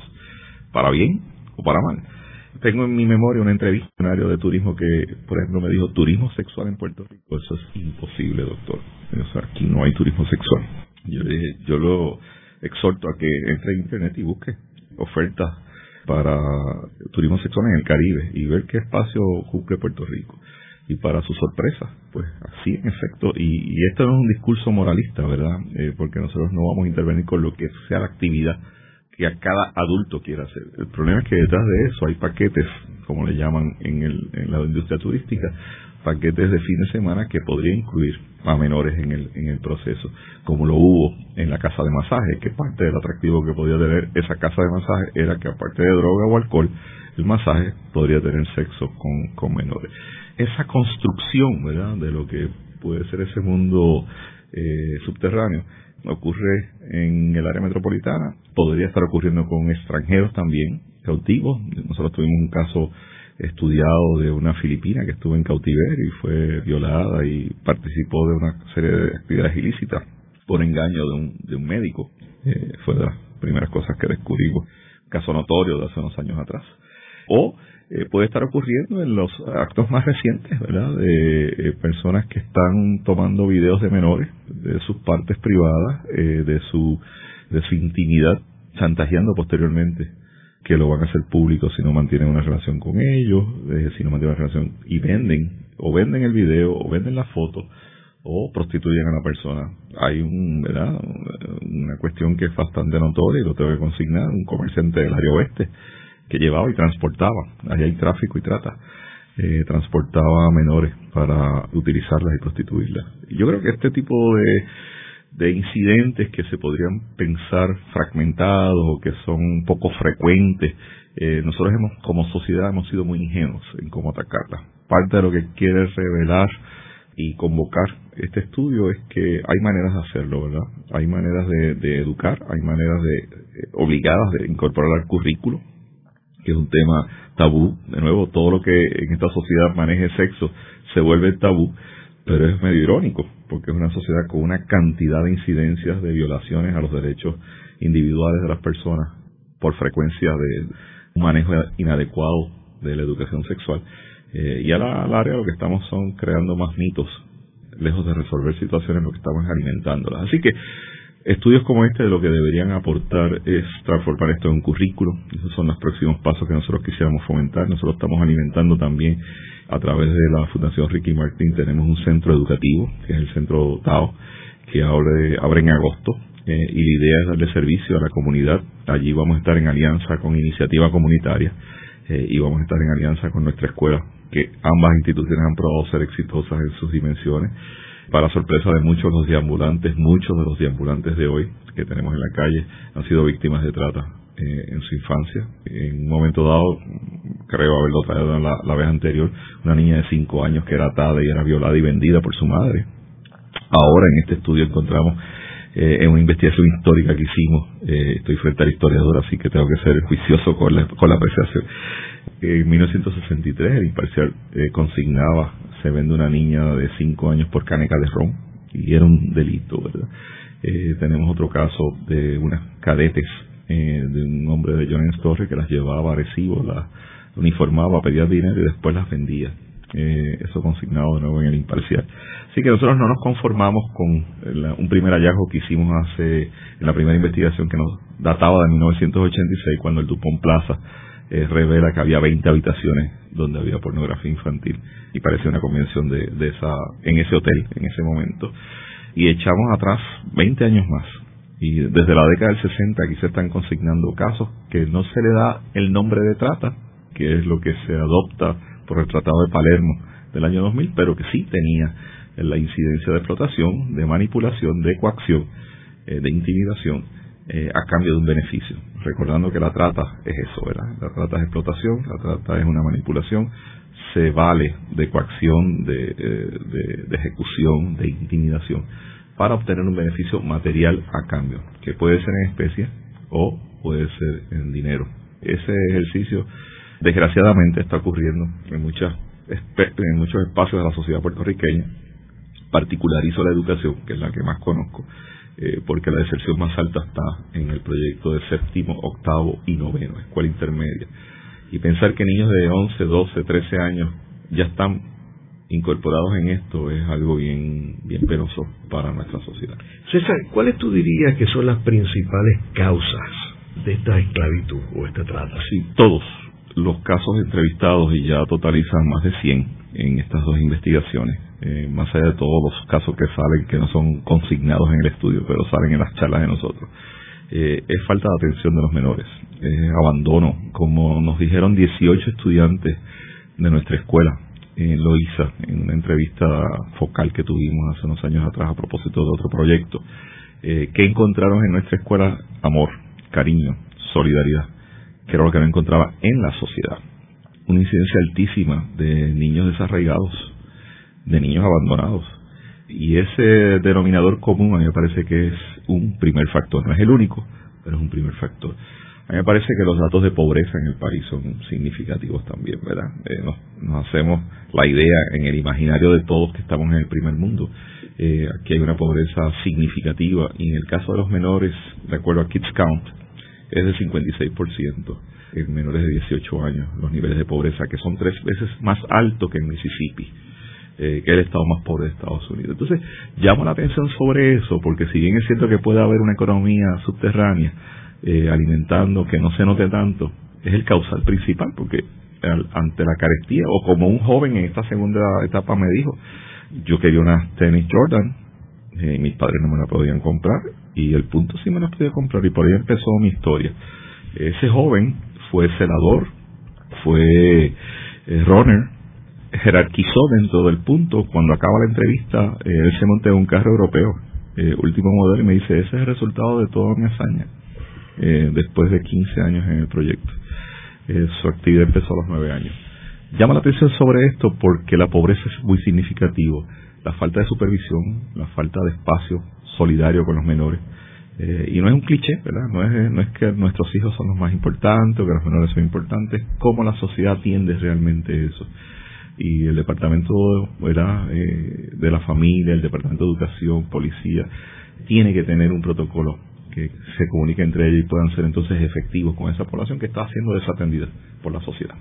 para bien o para mal. Tengo en mi memoria un entrevista de turismo que, por ejemplo, me dijo turismo sexual en Puerto Rico. Eso es imposible, doctor. O sea, aquí no hay turismo sexual. Yo le yo lo exhorto a que entre en internet y busque ofertas para turismo sexual en el Caribe y ver qué espacio cumple Puerto Rico y para su sorpresa, pues así en efecto, y, esto no es un discurso moralista, ¿verdad? Eh, porque nosotros no vamos a intervenir con lo que sea la actividad que a cada adulto quiera hacer. El problema es que detrás de eso hay paquetes, como le llaman en, el, en la industria turística, paquetes de fin de semana que podría incluir a menores en el, en el proceso, como lo hubo en la casa de masaje, que parte del atractivo que podía tener esa casa de masaje era que aparte de droga o alcohol, el masaje podría tener sexo con, con menores esa construcción, ¿verdad?, de lo que puede ser ese mundo eh, subterráneo, ocurre en el área metropolitana, podría estar ocurriendo con extranjeros también, cautivos. Nosotros tuvimos un caso estudiado de una filipina que estuvo en cautiverio y fue violada y participó de una serie de actividades ilícitas por engaño de un, de un médico. Eh, fue de las primeras cosas que descubrimos, caso notorio de hace unos años atrás. O eh, puede estar ocurriendo en los actos más recientes, ¿verdad? De eh, personas que están tomando videos de menores, de sus partes privadas, eh, de su de su intimidad, chantajeando posteriormente que lo van a hacer público si no mantienen una relación con ellos, si no mantienen una relación y venden, o venden el video, o venden la foto, o prostituyen a la persona. Hay un, ¿verdad? una cuestión que es bastante notoria y lo tengo que consignar, un comerciante del área oeste que llevaba y transportaba, ahí hay tráfico y trata, eh, transportaba a menores para utilizarlas y prostituirlas. yo creo que este tipo de, de incidentes que se podrían pensar fragmentados o que son poco frecuentes, eh, nosotros hemos, como sociedad hemos sido muy ingenuos en cómo atacarlas. Parte de lo que quiere revelar y convocar este estudio es que hay maneras de hacerlo, ¿verdad? Hay maneras de, educar, hay maneras de eh, obligadas de incorporar al currículo, que es un tema tabú. De nuevo, todo lo que en esta sociedad maneje sexo se vuelve tabú, pero es medio irónico, porque es una sociedad con una cantidad de incidencias de violaciones a los derechos individuales de las personas por frecuencia de un manejo inadecuado de la educación sexual. Eh, y al área lo que estamos son creando más mitos, lejos de resolver situaciones, lo que estamos alimentándolas. Así que Estudios como este lo que deberían aportar es transformar esto en un currículo. Esos son los próximos pasos que nosotros quisiéramos fomentar. Nosotros estamos alimentando también a través de la Fundación Ricky Martin, tenemos un centro educativo, que es el Centro TAO, que abre, abre en agosto eh, y la idea es darle servicio a la comunidad. Allí vamos a estar en alianza con iniciativa comunitaria eh, y vamos a estar en alianza con nuestra escuela, que ambas instituciones han probado ser exitosas en sus dimensiones. Para sorpresa de muchos los deambulantes, muchos de los deambulantes de hoy que tenemos en la calle han sido víctimas de trata eh, en su infancia. En un momento dado, creo haberlo traído la, la vez anterior, una niña de 5 años que era atada y era violada y vendida por su madre. Ahora en este estudio encontramos eh, en una investigación histórica que hicimos, eh, estoy frente al historiador, así que tengo que ser juicioso con la, con la apreciación. En 1963 el imparcial eh, consignaba, se vende una niña de 5 años por caneca de ron, y era un delito, ¿verdad? tenemos otro caso de unas cadetes de un hombre de Jones Torres que las llevaba a Recibo, las uniformaba, pedía dinero y después las vendía. Eso consignado de nuevo en el imparcial. Así que nosotros no nos conformamos con un primer hallazgo que hicimos hace en la primera investigación que nos databa de 1986 cuando el Dupont Plaza eh, revela que había 20 habitaciones donde había pornografía infantil y parece una convención de, de esa en ese hotel en ese momento y echamos atrás 20 años más y desde la década del 60 aquí se están consignando casos que no se le da el nombre de trata que es lo que se adopta por el Tratado de Palermo del año 2000 pero que sí tenía en la incidencia de explotación, de manipulación, de coacción, eh, de intimidación eh, a cambio de un beneficio. Recordando que la trata es eso, ¿verdad? La trata es explotación, la trata es una manipulación, se vale de coacción, de, eh, de ejecución, de intimidación para obtener un beneficio material a cambio, que puede ser en especie o puede ser en dinero. Ese ejercicio desgraciadamente está ocurriendo en muchas en muchos espacios de la sociedad puertorriqueña particularizo la educación, que es la que más conozco, eh, porque la deserción más alta está en el proyecto de séptimo, octavo y noveno, escuela intermedia. Y pensar que niños de 11, 12, 13 años ya están incorporados en esto es algo bien, bien penoso para nuestra sociedad. César, ¿cuáles tú dirías que son las principales causas de esta esclavitud o esta trata? Sí, todos los casos entrevistados y ya totalizan más de 100 en estas dos investigaciones. Eh, más allá de todos los casos que salen, que no son consignados en el estudio, pero salen en las charlas de nosotros, eh, es falta de atención de los menores, es abandono. Como nos dijeron 18 estudiantes de nuestra escuela en Loíza, en una entrevista focal que tuvimos hace unos años atrás a propósito de otro proyecto, eh, que encontraron en nuestra escuela amor, cariño, solidaridad, que era lo que no encontraba en la sociedad. Una incidencia altísima de niños desarraigados, de niños abandonados. Y ese denominador común a mí me parece que es un primer factor, no es el único, pero es un primer factor. A mí me parece que los datos de pobreza en el país son significativos también, ¿verdad? Eh, nos, hacemos la idea en el imaginario de todos que estamos en el primer mundo. Eh, aquí hay una pobreza significativa y en el caso de los menores, de acuerdo a Kids Count, es del 56% en menores de 18 años, los niveles de pobreza, que son tres veces más altos que en Mississippi eh, que es el estado más pobre de Estados Unidos. Entonces, llamo la atención sobre eso, porque si bien es cierto que puede haber una economía subterránea eh, alimentando que no se note tanto, es el causal principal, porque ante la carestía, o como un joven en esta segunda etapa me dijo, yo quería unas tenis Jordan, eh, mis padres no me las podían comprar, y el punto sí me las podía comprar, y por ahí empezó mi historia. Ese joven fue celador, fue runner, jerarquizó dentro del punto, cuando acaba la entrevista, eh, él se monta en un carro europeo, eh, último modelo, y me dice, ese es el resultado de toda mi hazaña, eh, después de 15 años en el proyecto. su actividad empezó a los 9 años. Llama la atención sobre esto porque la pobreza es muy significativo, la falta de supervisión, la falta de espacio solidario con los menores, y no es un cliché, ¿verdad? No es, no es que nuestros hijos son los más importantes o que los menores son importantes, cómo la sociedad atiende realmente eso y el departamento eh, de la familia, el departamento de educación, policía, tiene que tener un protocolo que se comunique entre ellos y puedan ser entonces efectivos con esa población que está siendo desatendida por la sociedad.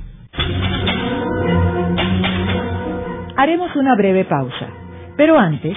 Haremos una breve pausa, pero antes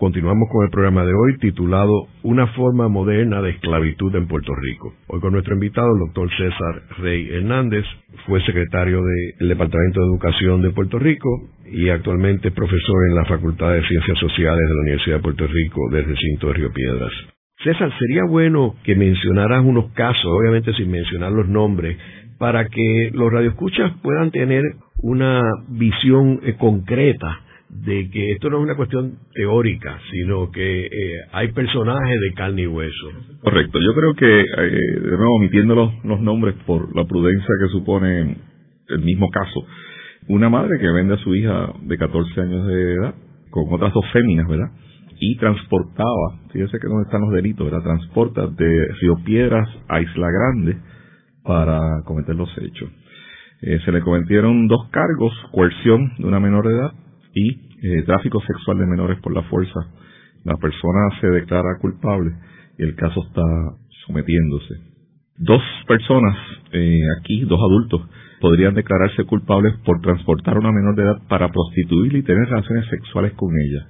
Continuamos con el programa de hoy titulado Una forma moderna de esclavitud en Puerto Rico. Hoy con nuestro invitado, el doctor César Rey Hernández, fue secretario del Departamento de Educación de Puerto Rico y actualmente profesor en la Facultad de Ciencias Sociales de la Universidad de Puerto Rico del recinto de Río Piedras. César, sería bueno que mencionaras unos casos, obviamente sin mencionar los nombres, para que los radioescuchas puedan tener una visión eh, concreta de que esto no es una cuestión teórica, sino que eh, hay personajes de carne y hueso. Correcto, yo creo que, eh, de nuevo, omitiendo los, nombres por la prudencia que supone el mismo caso, una madre que vende a su hija de 14 años de edad con otras dos féminas, ¿verdad? Y transportaba, fíjese que dónde están los delitos, ¿verdad? Transporta de Río Piedras a Isla Grande para cometer los hechos. Eh, se le cometieron dos cargos, coerción de una menor de edad y eh, tráfico sexual de menores por la fuerza. La persona se declara culpable y el caso está sometiéndose. Dos personas eh, aquí, dos adultos, podrían declararse culpables por transportar a una menor de edad para prostituirla y tener relaciones sexuales con ella.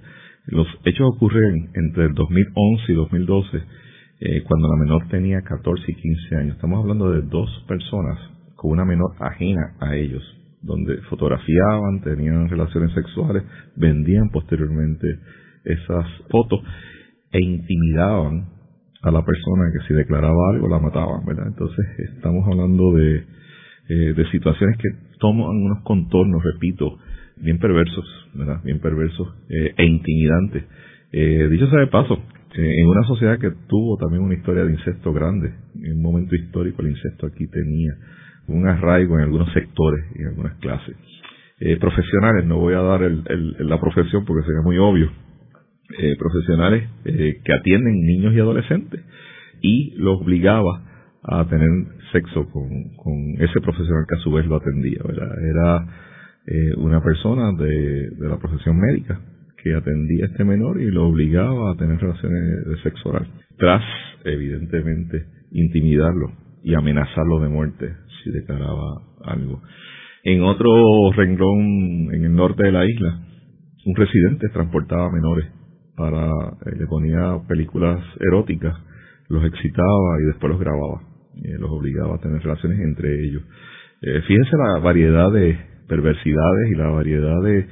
Los hechos ocurren entre el 2011 y 2012, eh, cuando la menor tenía 14 y 15 años. Estamos hablando de dos personas con una menor ajena a ellos donde fotografiaban, tenían relaciones sexuales, vendían posteriormente esas fotos e intimidaban a la persona que si declaraba algo la mataban, ¿verdad? Entonces estamos hablando de, eh, de situaciones que toman unos contornos, repito, bien perversos, ¿verdad? Bien perversos eh, e intimidantes. Eh, dicho sea de paso, eh, en una sociedad que tuvo también una historia de incesto grande, en un momento histórico el incesto aquí tenía un arraigo en algunos sectores y en algunas clases. Eh, profesionales, no voy a dar el, la profesión porque sería muy obvio, eh, profesionales eh, que atienden niños y adolescentes y los obligaba a tener sexo con, ese profesional que a su vez lo atendía. ¿verdad? Era una persona de, de la profesión médica que atendía a este menor y lo obligaba a tener relaciones de sexo oral, tras evidentemente intimidarlo y amenazarlo de muerte si declaraba algo. En otro renglón en el norte de la isla, un residente transportaba menores para, eh, le ponía películas eróticas, los excitaba y después los grababa, eh, los obligaba a tener relaciones entre ellos. Eh, fíjense la variedad de perversidades y la variedad de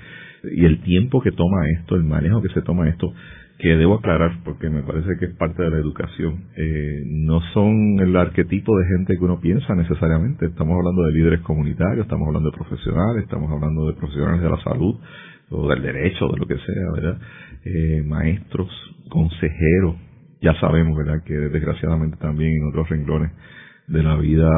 y el tiempo que toma esto, el manejo que se toma esto que debo aclarar porque me parece que es parte de la educación. Eh, no son el arquetipo de gente que uno piensa necesariamente. Estamos hablando de líderes comunitarios, estamos hablando de profesionales, estamos hablando de profesionales de la salud o del derecho, de lo que sea, ¿verdad? Eh, maestros, consejeros. Ya sabemos, ¿verdad?, que desgraciadamente también en otros renglones de la vida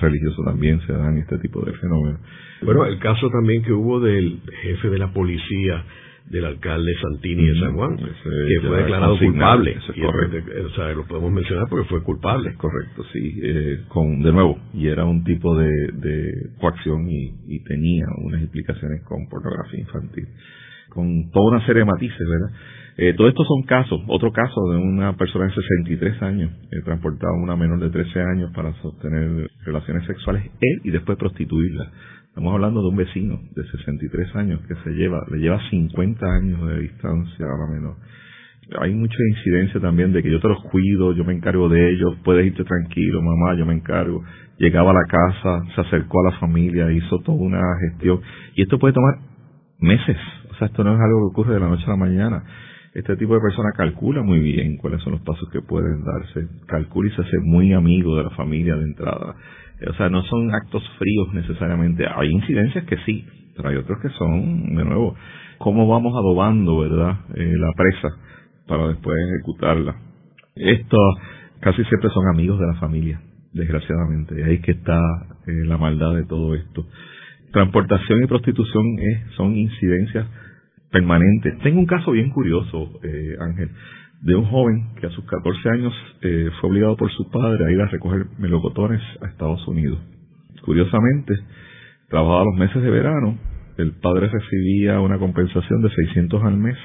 religiosa también se dan este tipo de fenómenos. Bueno, el caso también que hubo del jefe de la policía del alcalde Santini de San Juan, que fue declarado culpable. o sea, lo podemos mencionar porque fue culpable. Correcto, sí. Eh, con, de nuevo, y era un tipo de, de coacción y, tenía unas implicaciones con pornografía infantil. Con toda una serie de matices, ¿verdad? Eh, todo esto son casos. Otro caso de una persona de 63 años, transportaba a una menor de 13 años para sostener relaciones sexuales él y después prostituirla Estamos hablando de un vecino de 63 años que se lleva, le lleva 50 años de distancia a la menor. Hay mucha incidencia también de que yo te los cuido, yo me encargo de ellos, puedes irte tranquilo, mamá, yo me encargo. Llegaba a la casa, se acercó a la familia, hizo toda una gestión. Y esto puede tomar meses. O sea, esto no es algo que ocurre de la noche a la mañana. Este tipo de persona calcula muy bien cuáles son los pasos que pueden darse. Calcula y se hace muy amigo de la familia de entrada o sea, no son actos fríos necesariamente. Hay incidencias que sí, pero hay otros que son, de nuevo, cómo vamos adobando, ¿verdad?, eh, la presa para después ejecutarla. Esto casi siempre son amigos de la familia, desgraciadamente. Y ahí que está eh, la maldad de todo esto. Transportación y prostitución es, son incidencias permanentes. Tengo un caso bien curioso, eh, Ángel. de un joven que a sus 14 años eh, fue obligado por su padre a ir a recoger melocotones a Estados Unidos. Curiosamente, trabajaba los meses de verano, el padre recibía una compensación de 600 al mes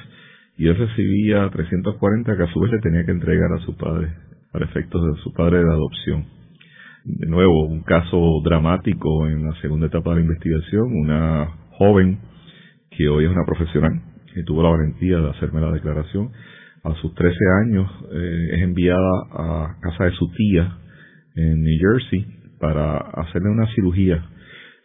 y él recibía 340 que a su vez le tenía que entregar a su padre para efectos de su padre de adopción. De nuevo, un caso dramático en la segunda etapa de la investigación, una joven que hoy es una profesional, que tuvo la valentía de hacerme la declaración, a sus 13 años eh, es enviada a casa de su tía en New Jersey para hacerle una cirugía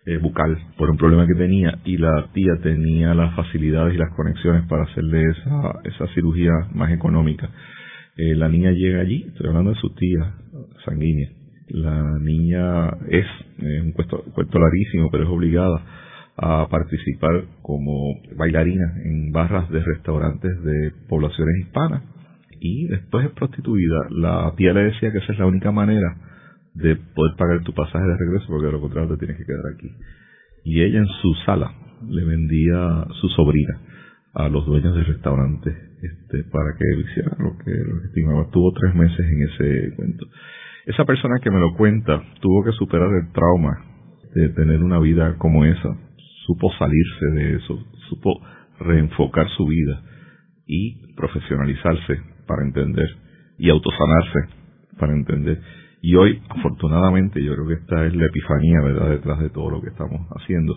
eh, bucal por un problema que tenía y la tía tenía las facilidades y las conexiones para hacerle esa, esa cirugía más económica. Eh, la niña llega allí, estoy hablando de su tía sanguínea. La niña es, un cuento, cuento larguísimo, pero es obligada a participar como bailarina en barras de restaurantes de poblaciones hispanas y después es prostituida. La tía le decía que esa es la única manera de poder pagar tu pasaje de regreso porque de lo contrario te tienes que quedar aquí. Y ella en su sala le vendía su sobrina a los dueños del restaurante este, para que él hiciera lo que, lo estimaba. Tuvo tres meses en ese cuento. Esa persona que me lo cuenta tuvo que superar el trauma de tener una vida como esa supo salirse de eso, supo reenfocar su vida y profesionalizarse para entender y autosanarse para entender. Y hoy, afortunadamente, yo creo que esta es la epifanía, ¿verdad?, detrás de todo lo que estamos haciendo.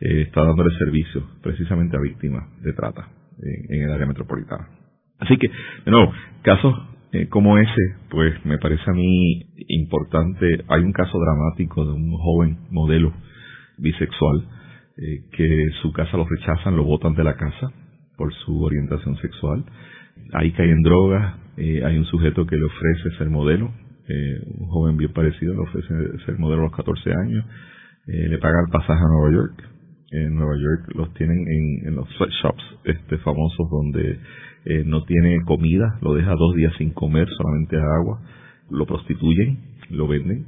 Eh, está dándole servicio precisamente a víctimas de trata en, el área metropolitana. Así que, de nuevo, casos eh, como ese, pues me parece a mí importante. Hay un caso dramático de un joven modelo bisexual eh, que su casa lo rechazan, lo botan de la casa por su orientación sexual. Ahí cae en drogas, eh, hay un sujeto que le ofrece ser modelo, eh, un joven bien parecido, le ofrece ser modelo a los 14 años, le paga el pasaje a Nueva York. En Nueva York los tienen en, en los sweatshops este, famosos donde no tiene comida, lo deja dos días sin comer, solamente agua, lo prostituyen, lo venden,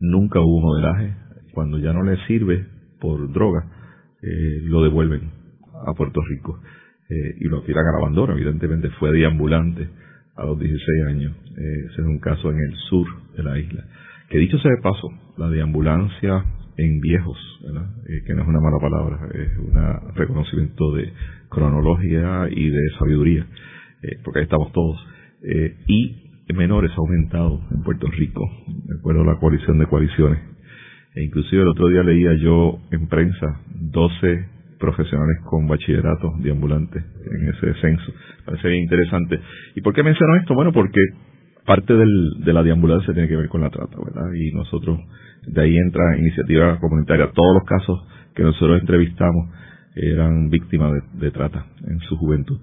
nunca hubo modelaje, cuando ya no le sirve por droga, eh, lo devuelven a Puerto Rico eh, y lo tiran al abandono. Evidentemente fue deambulante a los 16 años. Eh, ese es un caso en el sur de la isla. Que dicho sea de paso, la deambulancia en viejos, eh, que no es una mala palabra, es un reconocimiento de cronología y de sabiduría, porque ahí estamos todos. y menores ha aumentado en Puerto Rico, de acuerdo a la coalición de coaliciones e inclusive el otro día leía yo en prensa 12 profesionales con bachillerato de ambulantes en ese censo. Parece bien interesante. ¿Y por qué menciono esto? Bueno, porque parte del, de la deambulancia tiene que ver con la trata, ¿verdad? Y nosotros, de ahí entra iniciativa comunitaria. Todos los casos que nosotros entrevistamos eran víctimas de trata en su juventud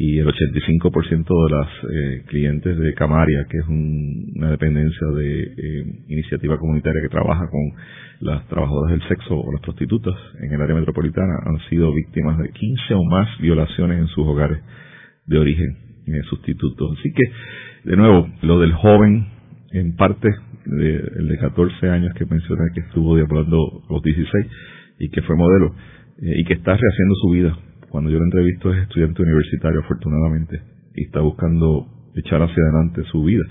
y el 85% de las eh, clientes de Camaria, que es una dependencia de eh, iniciativa comunitaria que trabaja con las trabajadoras del sexo o las prostitutas en el área metropolitana, han sido víctimas de 15 o más violaciones en sus hogares de origen eh, sustitutos. Así que, de nuevo, lo del joven, en parte, de, el de 14 años que mencioné, que estuvo deambulando los 16 y que fue modelo, y que está rehaciendo su vida cuando yo lo entrevisto es estudiante universitario, afortunadamente, y está buscando echar hacia adelante su vida.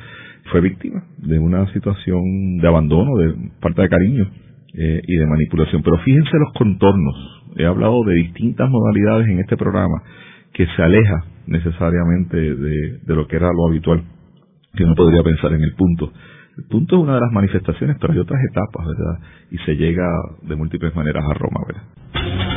Fue víctima de una situación de abandono, de falta de cariño eh, y de manipulación. Pero fíjense los contornos. He hablado de distintas modalidades en este programa que se aleja necesariamente de, de lo que era lo habitual, que uno podría pensar en el punto. El punto es una de las manifestaciones, pero hay otras etapas, ¿verdad? Y se llega de múltiples maneras a Roma, ¿verdad?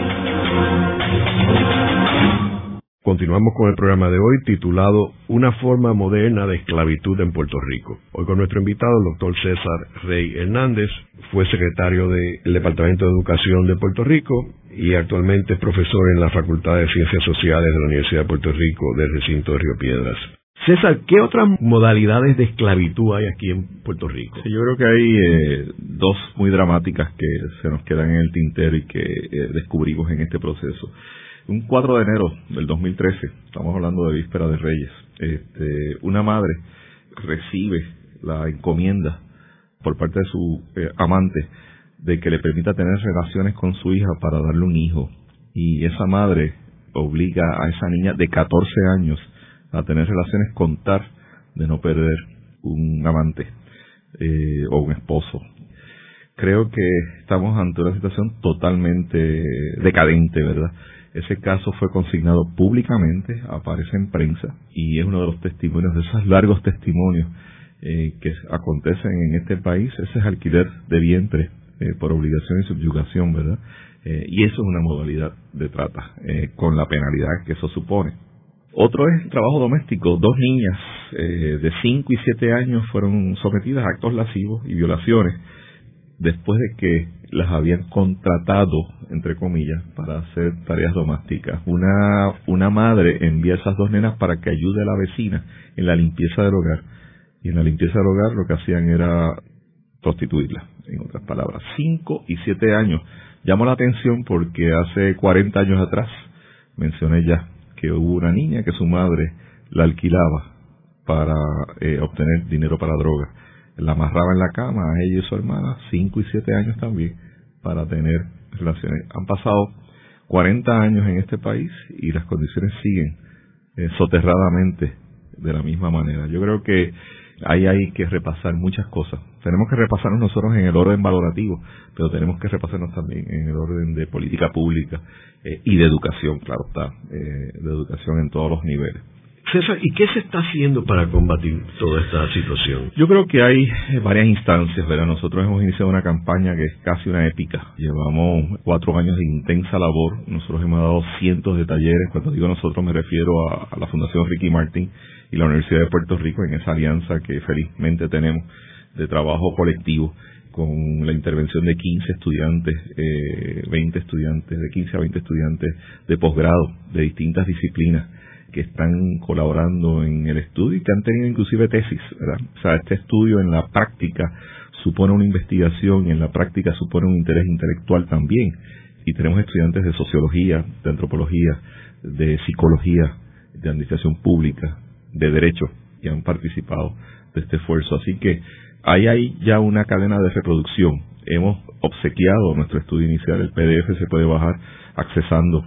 Continuamos con el programa de hoy titulado Una forma moderna de esclavitud en Puerto Rico. Hoy con nuestro invitado, el doctor César Rey Hernández, fue secretario del Departamento de Educación de Puerto Rico y actualmente es profesor en la Facultad de Ciencias Sociales de la Universidad de Puerto Rico del recinto de Río Piedras. César, ¿qué otras modalidades de esclavitud hay aquí en Puerto Rico? yo creo que hay eh, dos muy dramáticas que se nos quedan en el tintero y que eh, descubrimos en este proceso. Un 4 de enero del 2013, estamos hablando de víspera de Reyes, este, una madre recibe la encomienda por parte de su eh, amante de que le permita tener relaciones con su hija para darle un hijo. Y esa madre obliga a esa niña de 14 años a tener relaciones con tal de no perder un amante eh, o un esposo. Creo que estamos ante una situación totalmente decadente, ¿verdad? Ese caso fue consignado públicamente, aparece en prensa y es uno de los testimonios, de esos largos testimonios eh, que acontecen en este país. Ese es alquiler de vientre eh, por obligación y subyugación, ¿verdad? Eh, y eso es una modalidad de trata, con la penalidad que eso supone. Otro es trabajo doméstico. Dos niñas de 5 y 7 años fueron sometidas a actos lascivos y violaciones después de que las habían contratado, entre comillas, para hacer tareas domésticas. Una, una madre envía a esas dos nenas para que ayude a la vecina en la limpieza del hogar. Y en la limpieza del hogar lo que hacían era prostituirla, en otras palabras. Cinco y siete años. Llamo la atención porque hace 40 años atrás mencioné ya que hubo una niña que su madre la alquilaba para eh, obtener dinero para droga la amarraba en la cama a ella y su hermana, cinco y siete años también, para tener relaciones. Han pasado 40 años en este país y las condiciones siguen eh, soterradamente de la misma manera. Yo creo que ahí hay que repasar muchas cosas. Tenemos que repasarnos nosotros en el orden valorativo, pero tenemos que repasarnos también en el orden de política pública eh, y de educación, claro está, eh, de educación en todos los niveles. César, ¿y qué se está haciendo para combatir toda esta situación? Yo creo que hay eh, varias instancias. Nosotros hemos iniciado una campaña que es casi una épica. Llevamos cuatro años de intensa labor. Nosotros hemos dado cientos de talleres. Cuando digo nosotros me refiero a, la Fundación Ricky Martin y la Universidad de Puerto Rico en esa alianza que felizmente tenemos de trabajo colectivo con la intervención de 15 estudiantes, eh, 20 estudiantes, de 15 a 20 estudiantes de posgrado de distintas disciplinas que están colaborando en el estudio y que han tenido inclusive tesis, ¿verdad? O sea, este estudio en la práctica supone una investigación y en la práctica supone un interés intelectual también. Y tenemos estudiantes de sociología, de antropología, de psicología, de administración pública, de derecho, que han participado de este esfuerzo. Así que ahí hay ya una cadena de reproducción. Hemos obsequiado nuestro estudio inicial, el PDF se puede bajar accesando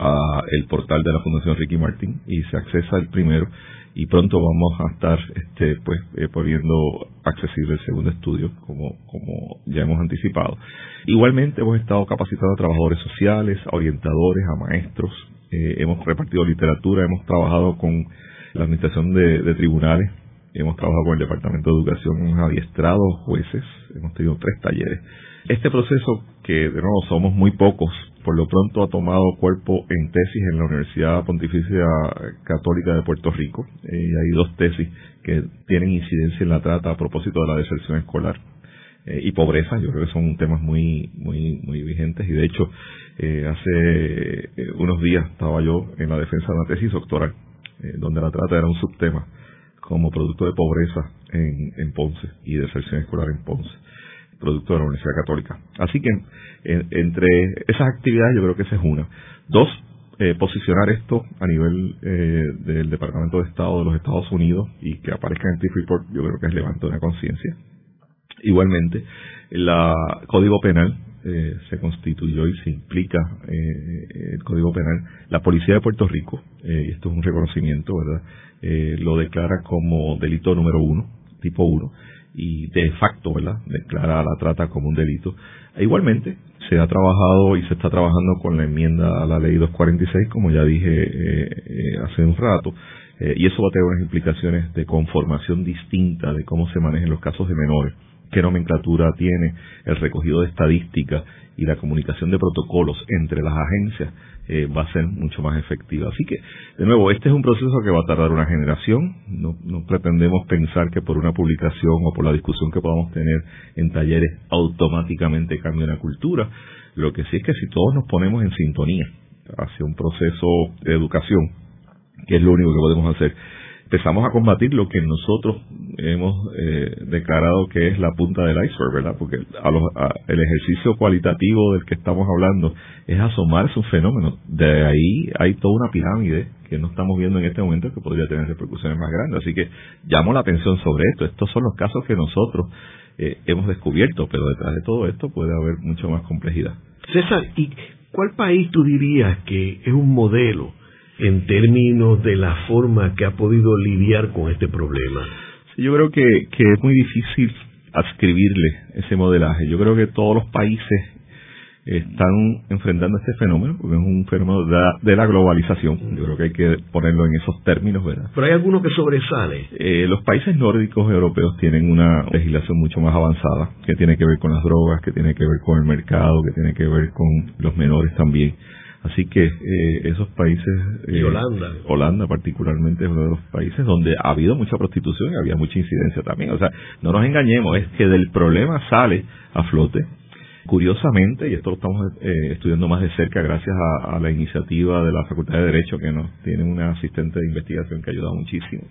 a el portal de la Fundación Ricky Martin y se accesa el primero y pronto vamos a estar este pues eh, poniendo accesible el segundo estudio como como ya hemos anticipado. Igualmente hemos estado capacitando a trabajadores sociales a orientadores a maestros eh, hemos repartido literatura hemos trabajado con la administración de, tribunales hemos trabajado con el departamento de educación hemos adiestrado jueces hemos tenido tres talleres. Este proceso que de nuevo somos muy pocos por lo pronto ha tomado cuerpo en tesis en la Universidad Pontificia Católica de Puerto Rico. eh, hay dos tesis que tienen incidencia en la trata a propósito de la deserción escolar eh, y pobreza. Yo creo que son temas muy, muy, muy vigentes y de hecho eh, hace unos días estaba yo en la defensa de una tesis doctoral donde la trata era un subtema como producto de pobreza en, en Ponce y deserción escolar en Ponce producto de la Universidad Católica. Así que entre esas actividades yo creo que esa es una. Dos, eh, posicionar esto a nivel eh, del Departamento de Estado de los Estados Unidos y que aparezca en el TIF Report yo creo que es levanto una conciencia. Igualmente, el Código Penal eh, se constituyó y se implica eh, el Código Penal. La Policía de Puerto Rico, eh, y esto es un reconocimiento, ¿verdad? lo declara como delito número uno, tipo uno, y de facto, ¿verdad? Declara la trata como un delito. E igualmente, se ha trabajado y se está trabajando con la enmienda a la ley 246, como ya dije eh, eh, hace un rato, eh, y eso va a tener unas implicaciones de conformación distinta de cómo se manejan los casos de menores qué nomenclatura tiene el recogido de estadística y la comunicación de protocolos entre las agencias eh, va a ser mucho más efectiva. Así que, de nuevo, este es un proceso que va a tardar una generación. No, pretendemos pensar que por una publicación o por la discusión que podamos tener en talleres automáticamente cambie la cultura. Lo que sí es que si todos nos ponemos en sintonía hacia un proceso de educación, que es lo único que podemos hacer, empezamos a combatir lo que nosotros hemos eh, declarado que es la punta del iceberg, ¿verdad? Porque el ejercicio cualitativo del que estamos hablando es asomarse un fenómeno. De ahí hay toda una pirámide que no estamos viendo en este momento que podría tener repercusiones más grandes. Así que llamo la atención sobre esto. Estos son los casos que nosotros eh, hemos descubierto, pero detrás de todo esto puede haber mucho más complejidad. César, ¿y cuál país tú dirías que es un modelo en términos de la forma que ha podido lidiar con este problema? yo creo que, que es muy difícil adscribirle ese modelaje. Yo creo que todos los países están enfrentando este fenómeno, porque es un fenómeno de la, globalización. Yo creo que hay que ponerlo en esos términos, ¿verdad? Pero hay algunos que sobresale. Eh, los países nórdicos europeos tienen una legislación mucho más avanzada, que tiene que ver con las drogas, que tiene que ver con el mercado, que tiene que ver con los menores también. Así que eh, esos países... y eh, Holanda. Holanda particularmente es uno de los países donde ha habido mucha prostitución y había mucha incidencia también. O sea, no nos engañemos, es que del problema sale a flote. Curiosamente, y esto lo estamos eh, estudiando más de cerca gracias a, la iniciativa de la Facultad de Derecho, que nos tiene una asistente de investigación que ha ayudado muchísimo,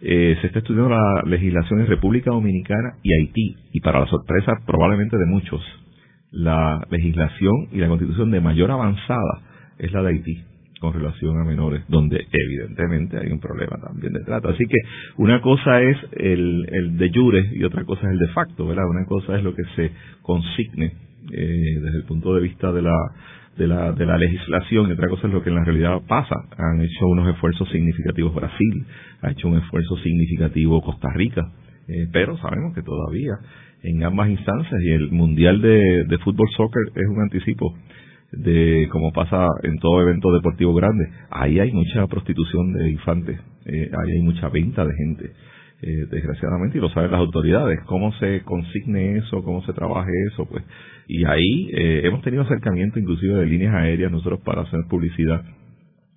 se está estudiando la legislación en República Dominicana y Haití, y para la sorpresa probablemente de muchos, la legislación y la constitución de mayor avanzada es la de Haití con relación a menores, donde evidentemente hay un problema también de trata. Así que una cosa es el, el de jure y otra cosa es el de facto, ¿verdad? Una cosa es lo que se consigne eh, desde el punto de vista de la, de la, de la legislación y otra cosa es lo que en la realidad pasa. Han hecho unos esfuerzos significativos Brasil, ha hecho un esfuerzo significativo Costa Rica, eh, pero sabemos que todavía en ambas instancias y el Mundial de, de Fútbol Soccer es un anticipo de como pasa en todo evento deportivo grande, ahí hay mucha prostitución de infantes, eh, ahí hay mucha venta de gente, eh, desgraciadamente, y lo saben las autoridades, cómo se consigne eso, cómo se trabaje eso, pues, y ahí eh, hemos tenido acercamiento inclusive de líneas aéreas nosotros para hacer publicidad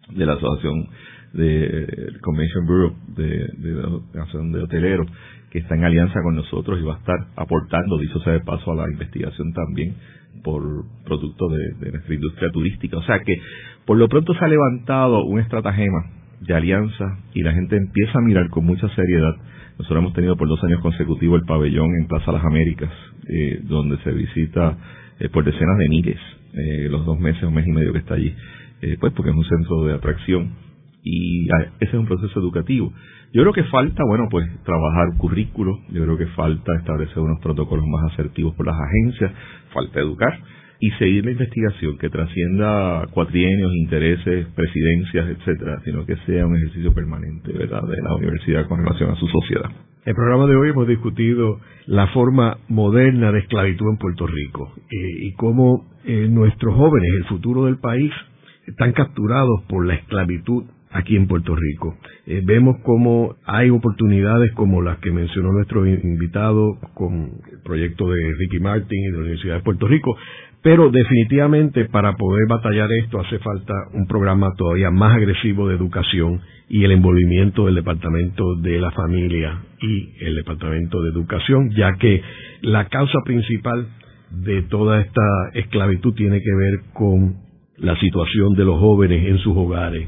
de la asociación de Convention Bureau de, de, de, asociación de hoteleros que está en alianza con nosotros y va a estar aportando, dicho sea de paso, a la investigación también por producto de, nuestra industria turística. O sea que por lo pronto se ha levantado un estratagema de alianza y la gente empieza a mirar con mucha seriedad. Nosotros hemos tenido por dos años consecutivos el pabellón en Plaza Las Américas, eh, donde se visita eh, por decenas de miles eh, los dos meses, un mes y medio que está allí, pues porque es un centro de atracción y ah, ese es un proceso educativo. Yo creo que falta, bueno, pues trabajar currículos, yo creo que falta establecer unos protocolos más asertivos por las agencias, falta educar y seguir la investigación que trascienda cuatrienios, intereses, presidencias, etcétera, sino que sea un ejercicio permanente, ¿verdad?, de la universidad con relación a su sociedad. El programa de hoy hemos discutido la forma moderna de esclavitud en Puerto Rico eh, y cómo eh, nuestros jóvenes, el futuro del país, están capturados por la esclavitud aquí en Puerto Rico. Eh, vemos cómo hay oportunidades como las que mencionó nuestro invitado con el proyecto de Ricky Martin y de la Universidad de Puerto Rico, pero definitivamente para poder batallar esto hace falta un programa todavía más agresivo de educación y el envolvimiento del Departamento de la Familia y el Departamento de Educación, ya que la causa principal de toda esta esclavitud tiene que ver con la situación de los jóvenes en sus hogares,